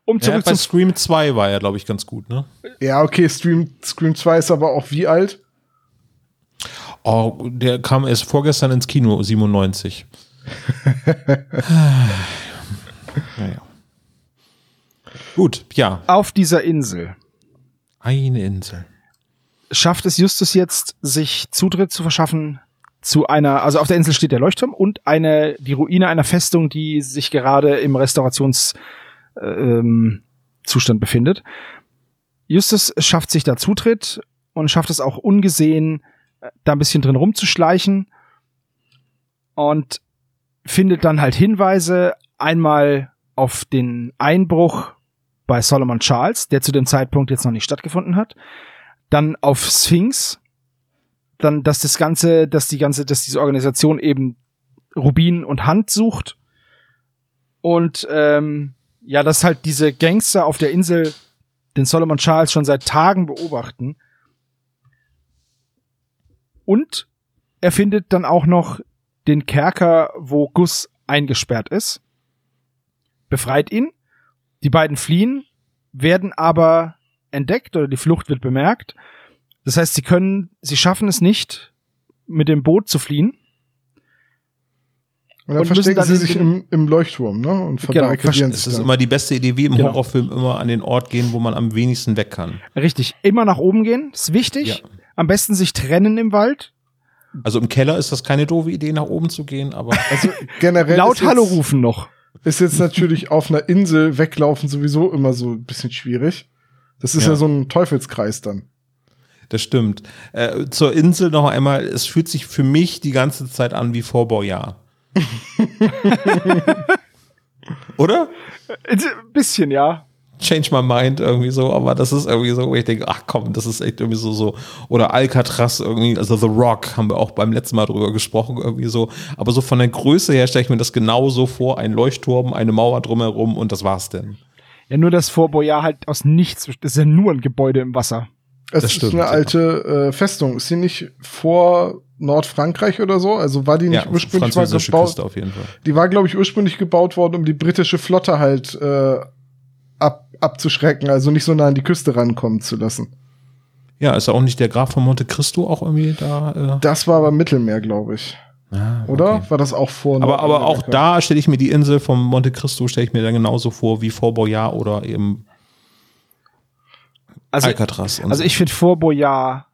Um Ja, zurück bei zum Scream 2 war er, glaube ich, ganz gut, ne? ja, okay, Stream, Scream 2 ist aber auch wie alt? Oh, der kam erst vorgestern ins Kino, 97. naja. Gut, ja, Auf dieser Insel eine Insel. schafft es Justus jetzt, sich Zutritt zu verschaffen zu einer, also auf der Insel steht der Leuchtturm und eine, die Ruine einer Festung, die sich gerade im Restaurationszustand ähm, befindet. Justus schafft sich da Zutritt und schafft es auch ungesehen, äh, da ein bisschen drin rumzuschleichen und findet dann halt Hinweise einmal auf den Einbruch bei Solomon Charles, der zu dem Zeitpunkt jetzt noch nicht stattgefunden hat, dann auf Sphinx, dann, dass das Ganze, dass die ganze, dass diese Organisation eben Rubin und Hand sucht und ähm, ja, dass halt diese Gangster auf der Insel den Solomon Charles schon seit Tagen beobachten. Und er findet dann auch noch den Kerker, wo Gus eingesperrt ist, befreit ihn. Die beiden fliehen, werden aber entdeckt oder die Flucht wird bemerkt. Das heißt, sie können, sie schaffen es nicht, mit dem Boot zu fliehen. Und dann Und verstecken dann sie sich im, im Leuchtturm, ne? Und Genau, verbarrikadieren Es sich ist dann. immer die beste Idee, wie im Genau. Horrorfilm, immer an den Ort gehen, wo man am wenigsten weg kann. Richtig, immer nach oben gehen, ist wichtig. Ja. Am besten sich trennen im Wald. Also im Keller ist das keine doofe Idee, nach oben zu gehen, aber Also generell Laut ist Hallo rufen noch. Ist jetzt natürlich auf einer Insel weglaufen sowieso immer so ein bisschen schwierig. Das ist ja, Ja. so ein Teufelskreis dann. das stimmt. Äh, zur Insel noch einmal, es fühlt sich für mich die ganze Zeit an wie Boyard. Oder? Ein bisschen, ja. Change my mind irgendwie so, aber das ist irgendwie so, wo ich denke, ach komm, das ist echt irgendwie so, so, oder Alcatraz irgendwie, also The Rock haben wir auch beim letzten Mal drüber gesprochen, irgendwie so, aber so von der Größe her stelle ich mir das genauso vor, ein Leuchtturm, eine Mauer drumherum und das war's denn. Ja, nur das Fort Boyard halt aus nichts, das ist ja nur ein Gebäude im Wasser. Es Das ist stimmt, eine ja. alte äh, Festung. Ist sie nicht vor Nordfrankreich oder so? Also war die nicht Ja, ursprünglich mal gebaut? Küste auf jeden Fall. Die war, glaube ich, ursprünglich gebaut worden, um die britische Flotte halt äh, ab, abzuschrecken, also nicht so nah an die Küste rankommen zu lassen. Ja, ist auch nicht der Graf von Monte Cristo auch irgendwie da, Das war aber Mittelmeer, glaube ich. äh, ah, Oder? okay. War das auch vor Aber, aber auch da stelle ich mir die Insel von Monte Cristo, stelle ich mir dann genauso vor wie Fort Boyard oder eben Also, Alcatraz. und also so. ich finde Fort Boyard,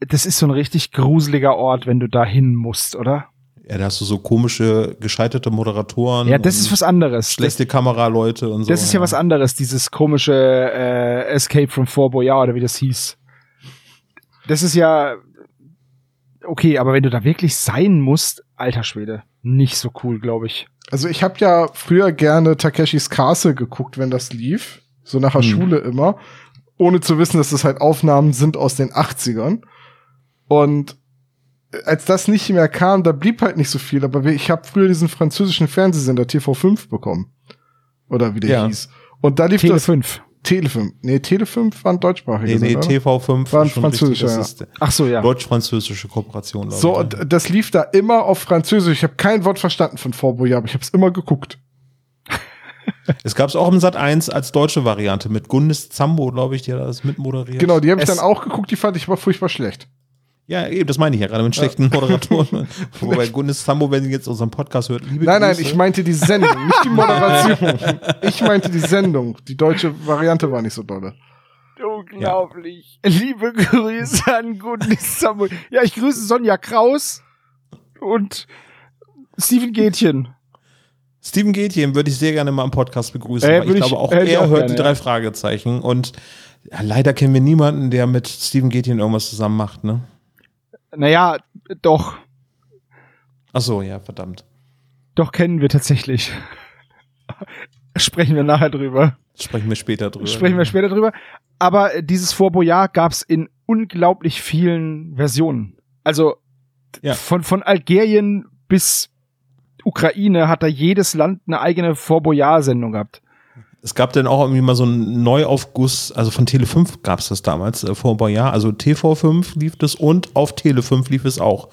das ist so ein richtig gruseliger Ort, wenn du da hin musst, oder? Ja, da hast du so komische, gescheiterte Moderatoren. Ja, das ist was anderes. Schlechte Kameraleute und so. Das ist ja was anderes, dieses komische äh, Escape from Fort Boyard oder wie das hieß. Das ist ja okay, aber wenn du da wirklich sein musst, alter Schwede, nicht so cool, glaube ich. Also ich habe ja früher gerne Takeshis Castle geguckt, wenn das lief. So nach der Hm. Schule immer. Ohne zu wissen, dass das halt Aufnahmen sind aus den 80ern. Und als das nicht mehr kam, da blieb halt nicht so viel. Aber ich habe früher diesen französischen Fernsehsender TV5 bekommen. Oder wie der Ja. hieß. Und da lief Tele das 5. Tele5. Nee, Tele5 war ein deutschsprachiger Nee, nee, Sender. TV5 War ein schon französischer, richtig, ja. Ach so, ja. deutsch-französische Kooperation. So, ich, und das lief da immer auf Französisch. Ich habe kein Wort verstanden von Fort Boyard, aber ich habe es immer geguckt. Es gab es auch im Sat 1 als deutsche Variante mit Gundis Zambo, glaube ich, der das mitmoderiert. Genau, die habe ich Es- dann auch geguckt, die fand ich aber furchtbar schlecht. Ja, eben, das meine ich ja gerade mit schlechten Moderatoren. Wobei Gundis Zambo, wenn ihr jetzt unseren Podcast hört, liebe Nein, nein, Grüße. ich meinte die Sendung, nicht die Moderation. Ich meinte die Sendung. Die deutsche Variante war nicht so dolle. Unglaublich. Liebe Grüße an Guten Samuel. Ja, ich grüße Sonja Kraus und Steven Gätchen. Steven Gätjen würde ich sehr gerne mal im Podcast begrüßen. Äh, weil ich würde ich- glaube, auch er auch hört gerne, die ja. drei Fragezeichen. Und ja, leider kennen wir niemanden, der mit Steven Gätjen irgendwas zusammen macht, ne? Naja, doch. Ach so, ja, verdammt. Doch kennen wir tatsächlich. Sprechen wir nachher drüber. Sprechen wir später drüber. Sprechen wir später drüber. Aber dieses Fort Boyard gab's in unglaublich vielen Versionen. Also Ja. von, von Algerien bis Ukraine hat da jedes Land eine eigene Fort Boyard-Sendung gehabt. Es gab dann auch irgendwie mal so einen Neuaufguss, also von Tele 5 gab es das damals, äh, vor ein paar Jahren. Also TV5 lief das und auf Tele 5 lief es auch.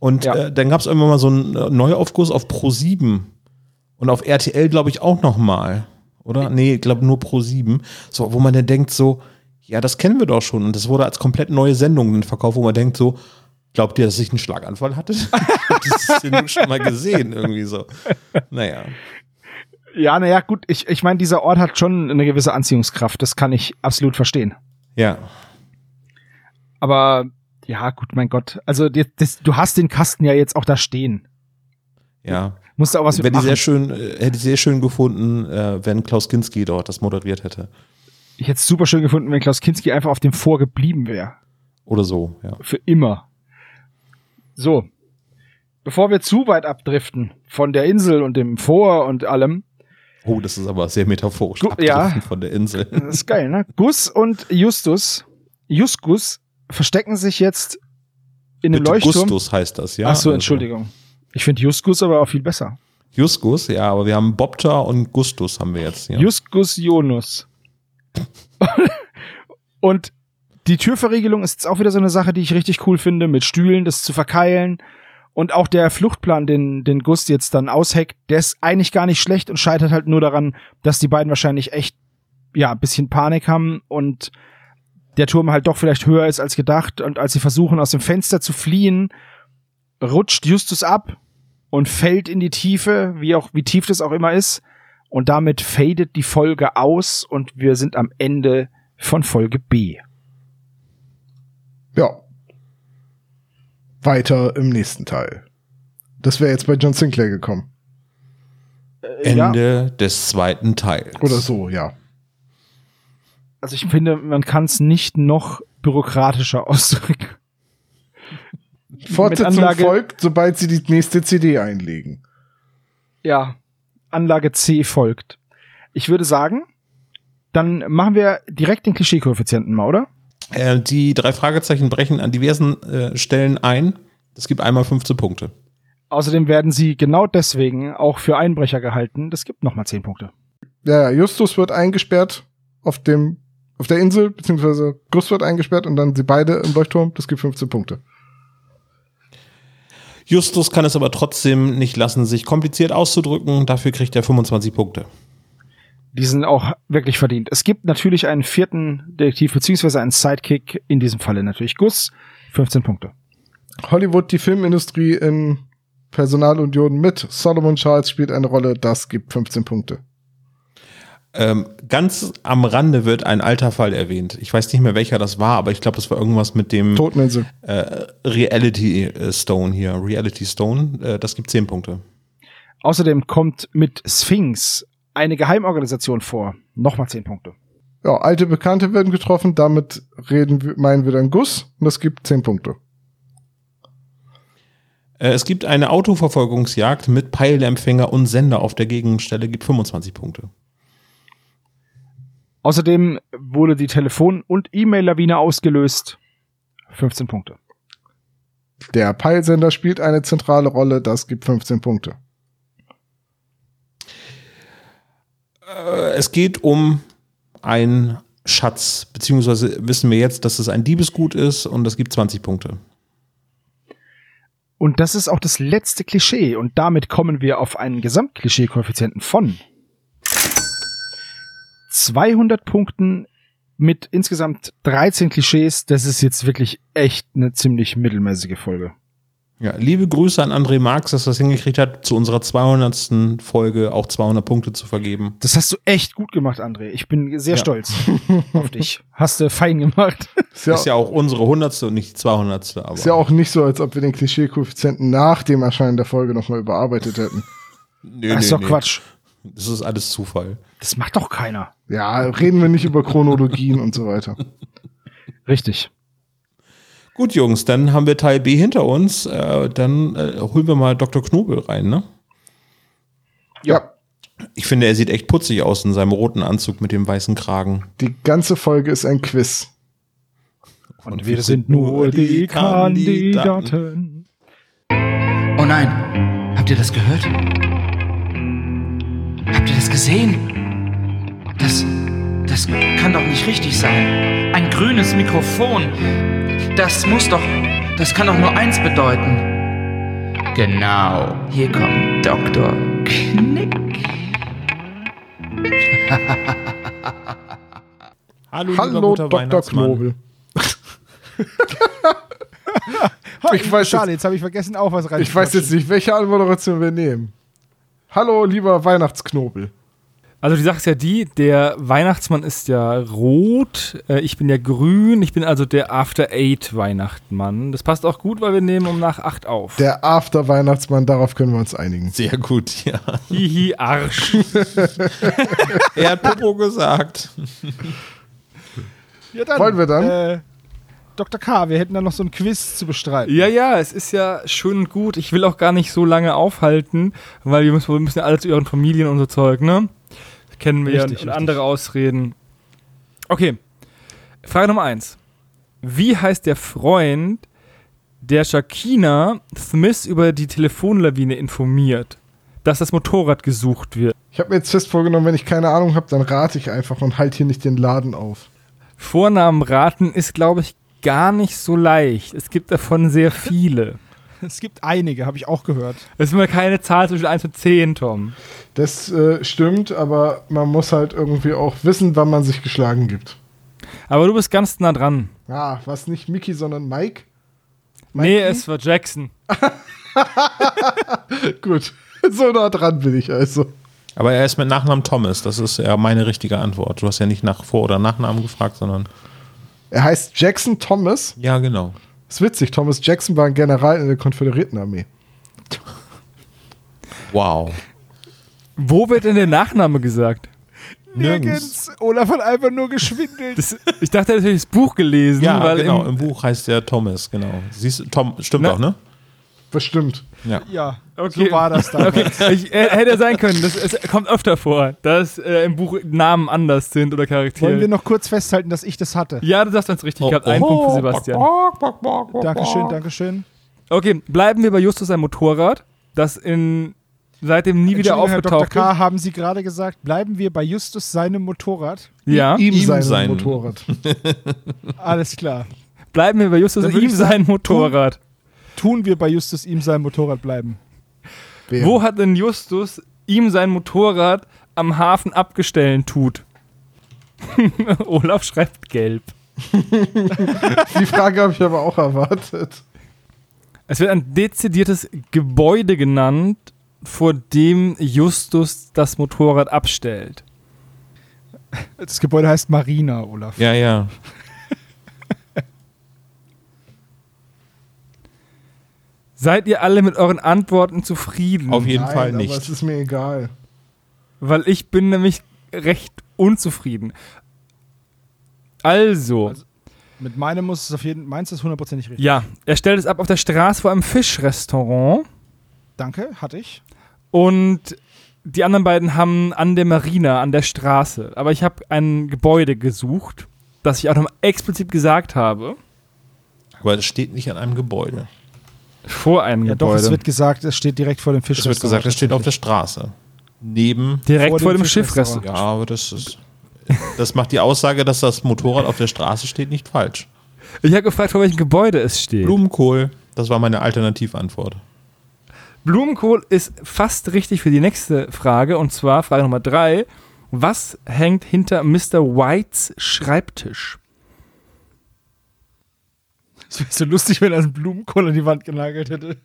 Und Ja. äh, dann gab es irgendwann mal so einen äh, Neuaufguss auf Pro 7 und auf RTL, glaube ich, auch noch mal. Oder? Nee, ich glaube nur Pro 7. So, wo man dann denkt so, ja, das kennen wir doch schon. Und das wurde als komplett neue Sendung verkauft, wo man denkt so, glaubt ihr, dass ich einen Schlaganfall hatte? ich hab diese Sendung schon mal gesehen, irgendwie so. Naja. Ja, naja, gut, ich, ich meine, dieser Ort hat schon eine gewisse Anziehungskraft, das kann ich absolut verstehen. Ja. Aber ja, gut, mein Gott. Also das, das, du hast den Kasten ja jetzt auch da stehen. Ja. Musst du auch was Wäre mitmachen. sehr schön, äh, hätte ich sehr schön gefunden, äh, wenn Klaus Kinski dort das moderiert hätte. Ich hätte es super schön gefunden, wenn Klaus Kinski einfach auf dem Vor geblieben wäre. Oder so, ja. Für immer. So. Bevor wir zu weit abdriften von der Insel und dem Vor und allem, Oh, das ist aber sehr metaphorisch. Gu- ja. von der Insel. das ist geil, ne? Gus und Justus, Justus verstecken sich jetzt in einem Bitte Leuchtturm. Gustus heißt das, ja. Ach so, Also, Entschuldigung. Ich finde Justus aber auch viel besser. Justus, ja, aber wir haben Bobta und Gustus haben wir jetzt. Ja. Justus Jonus. und die Türverriegelung ist jetzt auch wieder so eine Sache, die ich richtig cool finde, mit Stühlen, das zu verkeilen. Und auch der Fluchtplan, den, den Gust jetzt dann ausheckt, der ist eigentlich gar nicht schlecht und scheitert halt nur daran, dass die beiden wahrscheinlich echt, ja, ein bisschen Panik haben und der Turm halt doch vielleicht höher ist als gedacht. Und als sie versuchen, aus dem Fenster zu fliehen, rutscht Justus ab und fällt in die Tiefe, wie auch, wie tief das auch immer ist. Und damit fadet die Folge aus und wir sind am Ende von Folge B. Ja. Weiter im nächsten Teil. Das wäre jetzt bei John Sinclair gekommen. Ende des zweiten Teils. Oder so, ja. Also ich finde, man kann es nicht noch bürokratischer ausdrücken. Fortsetzung Anlage- folgt, sobald sie die nächste CD einlegen. Ja, Anlage C folgt. Ich würde sagen, dann machen wir direkt den Klischee-Koeffizienten mal, oder? Äh, die drei Fragezeichen brechen an diversen äh, Stellen ein. Das gibt einmal 15 Punkte. Außerdem werden sie genau deswegen auch für Einbrecher gehalten. Das gibt nochmal 10 Punkte. Ja, ja, Justus wird eingesperrt auf dem, auf der Insel, beziehungsweise Gus wird eingesperrt und dann sie beide im Leuchtturm. Das gibt 15 Punkte. Justus kann es aber trotzdem nicht lassen, sich kompliziert auszudrücken. Dafür kriegt er 25 Punkte. Die sind auch wirklich verdient. Es gibt natürlich einen vierten Detektiv, beziehungsweise einen Sidekick, in diesem Falle natürlich Gus, 15 Punkte. Hollywood, die Filmindustrie in Personalunion mit Solomon Charles spielt eine Rolle. Das gibt 15 Punkte. Ähm, ganz am Rande wird ein alter Fall erwähnt. Ich weiß nicht mehr, welcher das war, aber ich glaube, das war irgendwas mit dem Toteninsel. äh, Reality äh, Stone hier. Reality Stone, äh, das gibt zehn Punkte. Außerdem kommt mit Sphinx eine Geheimorganisation vor. Nochmal zehn Punkte. Ja, alte Bekannte werden getroffen, damit reden wir, meinen wir dann Guss und das gibt zehn Punkte. Äh, es gibt eine Autoverfolgungsjagd mit Peilempfänger und Sender auf der Gegenstelle, gibt 25 Punkte. Außerdem wurde die Telefon- und E-Mail-Lawine ausgelöst. 15 Punkte. Der Peilsender spielt eine zentrale Rolle, das gibt 15 Punkte. Äh, Es geht um einen Schatz, beziehungsweise wissen wir jetzt, dass es ein Diebesgut ist und das gibt 20 Punkte. Und das ist auch das letzte Klischee. Und damit kommen wir auf einen Gesamtklischee-Koeffizienten von 200 Punkten mit insgesamt 13 Klischees. Das ist jetzt wirklich echt eine ziemlich mittelmäßige Folge. Ja, liebe Grüße an André Marx, dass er das hingekriegt hat, zu unserer 200. Folge auch 200 Punkte zu vergeben. Das hast du echt gut gemacht, André. Ich bin sehr Ja. stolz auf dich. Hast du fein gemacht. Ist ja, Ist ja auch unsere 100. und nicht die 200. Aber ist ja auch nicht so, als ob wir den Klischee-Koeffizienten nach dem Erscheinen der Folge nochmal überarbeitet hätten. nee, Das ist doch Quatsch. Das ist alles Zufall. Das macht doch keiner. Ja, reden wir nicht über Chronologien und so weiter. Richtig. Gut, Jungs, dann haben wir Teil B hinter uns. Äh, dann äh, holen wir mal Dr. Knobel rein, ne? Ja, Ich finde, er sieht echt putzig aus in seinem roten Anzug mit dem weißen Kragen. die ganze Folge ist ein Quiz. Und wir sind nur die Kandidaten. Oh nein, habt ihr das gehört? Habt ihr das gesehen? Das, das kann doch nicht richtig sein. Ein grünes Mikrofon. Das muss doch, das kann doch nur eins bedeuten. Genau, hier kommt Dr. Knick. Hallo, Hallo, Dr. Knobel. ich weiß Schade, jetzt, jetzt habe ich vergessen, auch was rein. ich weiß jetzt nicht, welche Anmoderation wir nehmen. Hallo, lieber Weihnachtsknobel. Also die Sache ist ja die, der Weihnachtsmann ist ja rot, äh, ich bin ja grün, ich bin also der After Eight Weihnachtsmann. Das passt auch gut, weil wir nehmen um nach acht auf. Der After-Weihnachtsmann, darauf können wir uns einigen. Sehr gut, ja. Hihi, Arsch. Er hat Popo gesagt. Ja, dann, Wollen wir dann? Äh, Dr. K., wir hätten dann noch so ein Quiz zu bestreiten. Ja, ja, es ist ja schön und gut. Ich will auch gar nicht so lange aufhalten, weil wir müssen, wir müssen ja alle zu ihren Familien und so Zeug, ne? Kennen wir Richtig, ja und richtig. andere Ausreden. Okay, Frage Nummer eins. Wie heißt der Freund, der Shakina Smith über die Telefonlawine informiert, dass das Motorrad gesucht wird? Ich habe mir jetzt fest vorgenommen, wenn ich keine Ahnung habe, dann rate ich einfach und halt hier nicht den Laden auf. Vornamen raten ist, glaube ich, gar nicht so leicht. Es gibt davon sehr viele. Es gibt einige, habe ich auch gehört. Es ist immer keine Zahl zwischen 1 und 10, Tom. Das äh, stimmt, aber man muss halt irgendwie auch wissen, wann man sich geschlagen gibt. Aber du bist ganz nah dran. Ah, was nicht Mickey, sondern Mike? Nee, Mikey? es war Jackson. Gut, so nah dran bin ich also. Aber er ist mit Nachnamen Thomas. Das ist ja meine richtige Antwort. Du hast ja nicht nach Vor- oder Nachnamen gefragt, sondern. Er heißt Jackson Thomas. Ja, genau. Ist witzig, Thomas Jackson war ein General in der Konföderiertenarmee. Wow. Wo wird denn der Nachname gesagt? Nirgends. Olaf hat einfach nur geschwindelt. Das, ich dachte, er hätte das Buch gelesen, Ja, weil genau. im, Im Buch heißt der Thomas, genau. Siehst du, Tom, stimmt doch, ne? Bestimmt. Ja. ja, Okay. so war das dann. Okay, ich, äh, hätte sein können. Das, es kommt öfter vor, dass äh, im Buch Namen anders sind oder Charaktere. Wollen wir noch kurz festhalten, dass ich das hatte? ja, du sagst ganz richtig. Ich habe einen Punkt für Sebastian. Dankeschön, Dankeschön. Okay, bleiben wir bei Justus sein Motorrad, das in seitdem nie wieder Entschuldigung, Herr Dr. aufgetaucht K., haben Sie gerade gesagt, bleiben wir bei Justus seinem Motorrad? Ja, Ihm, Ihm sein, sein. Motorrad. Alles klar. bleiben wir bei Justus ihm sein Motorrad. Tun wir bei Justus ihm seinem Motorrad bleiben. Wer? Wo hat denn Justus ihm sein Motorrad am Hafen abgestellt tut? Olaf schreibt gelb. Die Frage habe ich aber auch erwartet. Es wird ein dezidiertes Gebäude genannt, vor dem Justus das Motorrad abstellt. Das Gebäude heißt Marina, Olaf. Ja, ja. Seid ihr alle mit euren Antworten zufrieden? Auf jeden Nein, Fall Aber nicht. es ist mir egal. Weil ich bin nämlich recht unzufrieden. Also, Mit meinem muss es auf jeden meins ist hundertprozentig richtig. ja, er stellt es ab auf der Straße vor einem Fischrestaurant Danke, hatte ich. und die anderen beiden haben an der Marina, an der Straße. Aber ich habe ein Gebäude gesucht, das ich auch noch explizit gesagt habe, Aber das steht nicht an einem Gebäude. Vor einem Ja, doch, Gebäude. es wird gesagt, es steht direkt vor dem Fisch. Es wird gesagt, das steht auf der Straße. Neben. Direkt vor vor, dem dem. Schiffrestaurant. Ja, aber das ist. Das macht die Aussage, dass das Motorrad auf der Straße steht, nicht falsch. Ich habe gefragt, vor welchem Gebäude es steht. Blumenkohl, das war meine Alternativantwort. Blumenkohl ist fast richtig für die nächste Frage und zwar Frage Nummer drei. Was hängt hinter Mr. Whites Schreibtisch? Es wäre so lustig, wenn er einen Blumenkohl an die Wand genagelt hätte.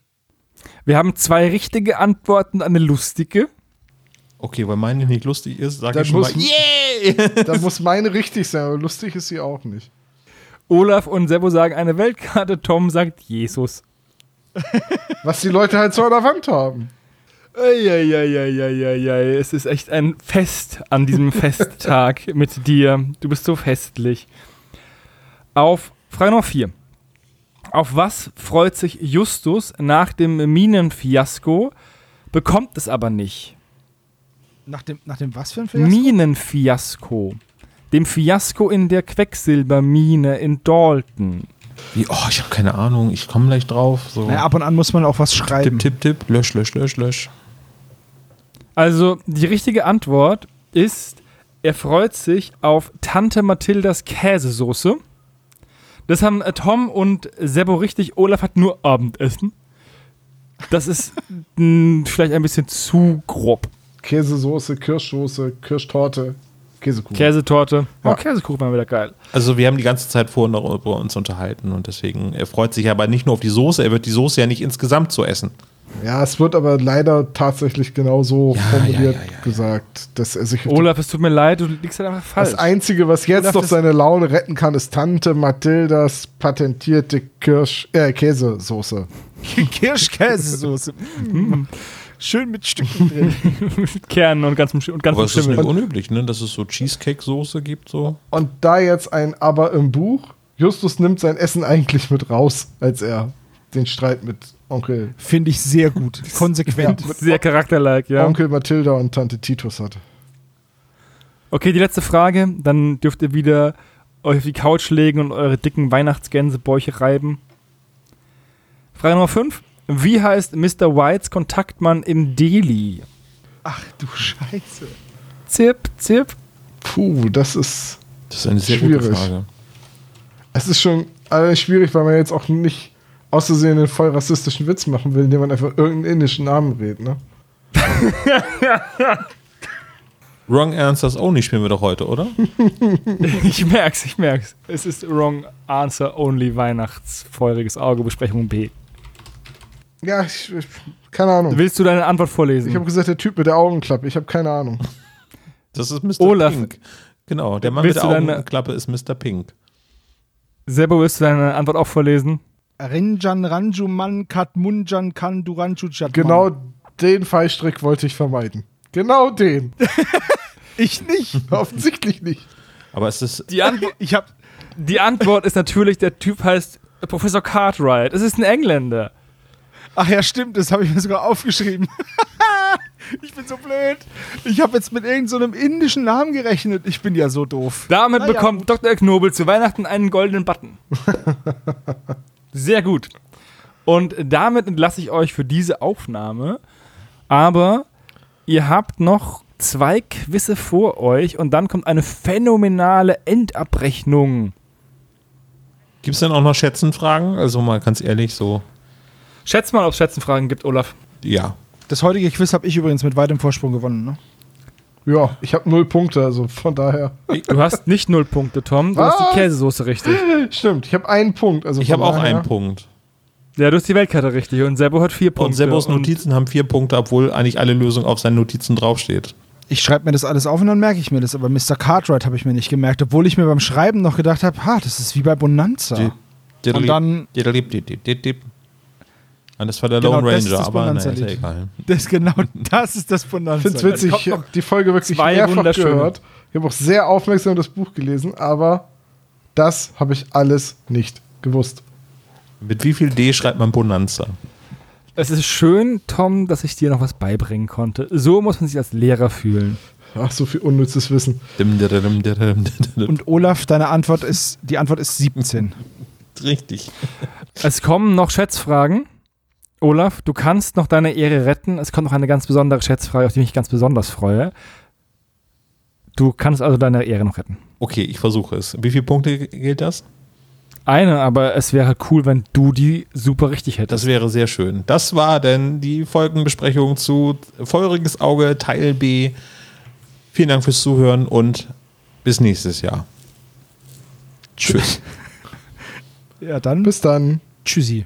Wir haben zwei richtige Antworten, eine lustige. Okay, weil meine nicht lustig ist, sage Dann ich schon muss- mal, yay! Da muss meine richtig sein, aber lustig ist sie auch nicht. Olaf und Sebo sagen eine Weltkarte, Tom sagt Jesus. Was die Leute halt so an der Wand haben. Eieieiei, es ist echt ein Fest an diesem Festtag mit dir. Du bist so festlich. Auf Frage Nummer 4. Auf was freut sich Justus nach dem Minenfiasko, bekommt es aber nicht? Nach dem, nach dem was für ein Fiasko? Minenfiasko. Dem Fiasko in der Quecksilbermine in Dalton. Wie, oh, ich habe keine Ahnung, ich komme gleich drauf. So. Naja, ab und an muss man auch was schreiben. tipp, tipp, tipp, lösch, lösch, lösch, lösch. Also die richtige Antwort ist, er freut sich auf Tante Mathildas Käsesoße. Das haben äh, Tom und Sebo richtig. Olaf hat nur Abendessen. Das ist mh, vielleicht ein bisschen zu grob. Käsesoße, Kirschsoße, Kirschtorte, Käsekuchen. Käsetorte. Oh, Ja. Käsekuchen war wieder geil. Also wir haben die ganze Zeit vorhin darüber uns unterhalten und deswegen, er freut sich aber nicht nur auf die Soße, er wird die Soße ja nicht insgesamt so essen. Ja, es wird aber leider tatsächlich genau so Ja, formuliert ja, ja, gesagt, dass er sich Olaf, es tut mir leid, du liegst halt einfach falsch. Das Einzige, was jetzt Olaf, noch seine Laune retten kann, ist Tante Mathildas patentierte Kirsch äh, Käsesoße. Kirschkäsesoße. Mm. Schön mit Stücken drin. mit Kernen und ganzem, und ganzem Aber es ist Schimmel. nicht unüblich, ne, dass es so Cheesecake-Soße gibt, so. Und da jetzt ein Aber im Buch, Justus nimmt sein Essen eigentlich mit raus, als er den Streit mit Onkel, Finde ich sehr gut. Konsequent. Ja, Sehr charakterlike, ja. Onkel Mathilda und Tante Titus hatte. Okay, die letzte Frage. Dann dürft ihr wieder euch auf die Couch legen und eure dicken Weihnachtsgänsebäuche reiben. Frage Nummer 5. Wie heißt Mr. Whites Kontaktmann im Delhi? Ach du Scheiße. Zip, zip. Puh, das ist, Das ist eine sehr gute Schwierig. Frage. es ist schon alles schwierig, weil man jetzt auch nicht auszusehen einen voll rassistischen Witz machen will, indem man einfach irgendeinen indischen Namen redet, ne? Wrong Answers Only spielen wir doch heute, oder? Ich merk's, ich merk's. Es ist Wrong Answer Only Weihnachtsfeuriges Auge Besprechung B. Ja, ich, ich keine Ahnung. Willst du deine Antwort Ich vorlesen? habe gesagt, der Typ mit der Augenklappe, ich habe keine Ahnung. Das ist Mr. Olaf. Pink. Genau, der Mann Willst mit der Augenklappe ist Mr. Pink. Sebo, willst du deine Antwort auch vorlesen? Rinjan Ranjuman Katmunjan Kanduranchu Jatman. Genau den Fallstrick wollte ich vermeiden. Genau den. Ich nicht. Offensichtlich nicht. Aber es ist, Die, Antwo Ich hab. die Antwort ist natürlich, der Typ heißt Professor Cartwright. Es ist ein Engländer. Ach ja, stimmt, das habe ich mir sogar aufgeschrieben. ich bin so blöd. Ich habe jetzt mit irgendeinem so einem indischen Namen gerechnet. Ich bin ja so doof. Damit Naja, bekommt gut. Dr. Knobel zu Weihnachten einen goldenen Button. Sehr gut. Und damit entlasse ich euch für diese Aufnahme. Aber ihr habt noch zwei Quizze vor euch und dann kommt eine phänomenale Endabrechnung. gibt es denn auch noch Schätzenfragen? Also mal ganz ehrlich, so, Schätz mal, ob es Schätzenfragen gibt, Olaf. ja. Das heutige Quiz habe ich übrigens mit weitem Vorsprung gewonnen. Ne? Ja, ich habe null Punkte, also von daher. Du hast nicht null Punkte, Tom. Du hast Was? die Käsesoße richtig. Stimmt, ich habe einen Punkt. Also Ich habe auch einen Punkt. Ja, du hast die Weltkarte richtig und Sebo hat vier Punkte. Und Sebos Notizen haben vier Punkte, obwohl eigentlich alle Lösung auf seinen Notizen draufsteht. Ich schreibe mir das alles auf und dann merke ich mir das, aber Mr. Cartwright habe ich mir nicht gemerkt, obwohl ich mir beim Schreiben noch gedacht habe, ha, das ist wie bei Bonanza. Und dann- Und das war der Genau, Lone das ist Ranger, das aber naja, ist ja egal. Das genau, das ist das Bonanza. Ich finde es witzig, ich habe die Folge wirklich zwei mehrfach gehört. Ich habe auch sehr aufmerksam das Buch gelesen, aber das habe ich alles nicht gewusst. Mit wie viel D schreibt man Bonanza? Es ist schön, Tom, dass ich dir noch was beibringen konnte. So muss man sich als Lehrer fühlen. Ach, so viel unnützes Wissen. Und Olaf, deine Antwort ist, die Antwort ist 17. Richtig. Es kommen noch Schätzfragen. Olaf, du kannst noch deine Ehre retten. Es kommt noch eine ganz besondere Schätzfrage, auf die ich mich ganz besonders freue. Du kannst also deine Ehre noch retten. Okay, ich versuche es. Wie viele Punkte gilt das? Eine, aber es wäre cool, wenn du die super richtig hättest. Das wäre sehr schön. Das war denn die Folgenbesprechung zu Feuriges Auge Teil B. Vielen Dank fürs Zuhören und bis nächstes Jahr. Tschüss. Ja, dann Bis dann. tschüssi.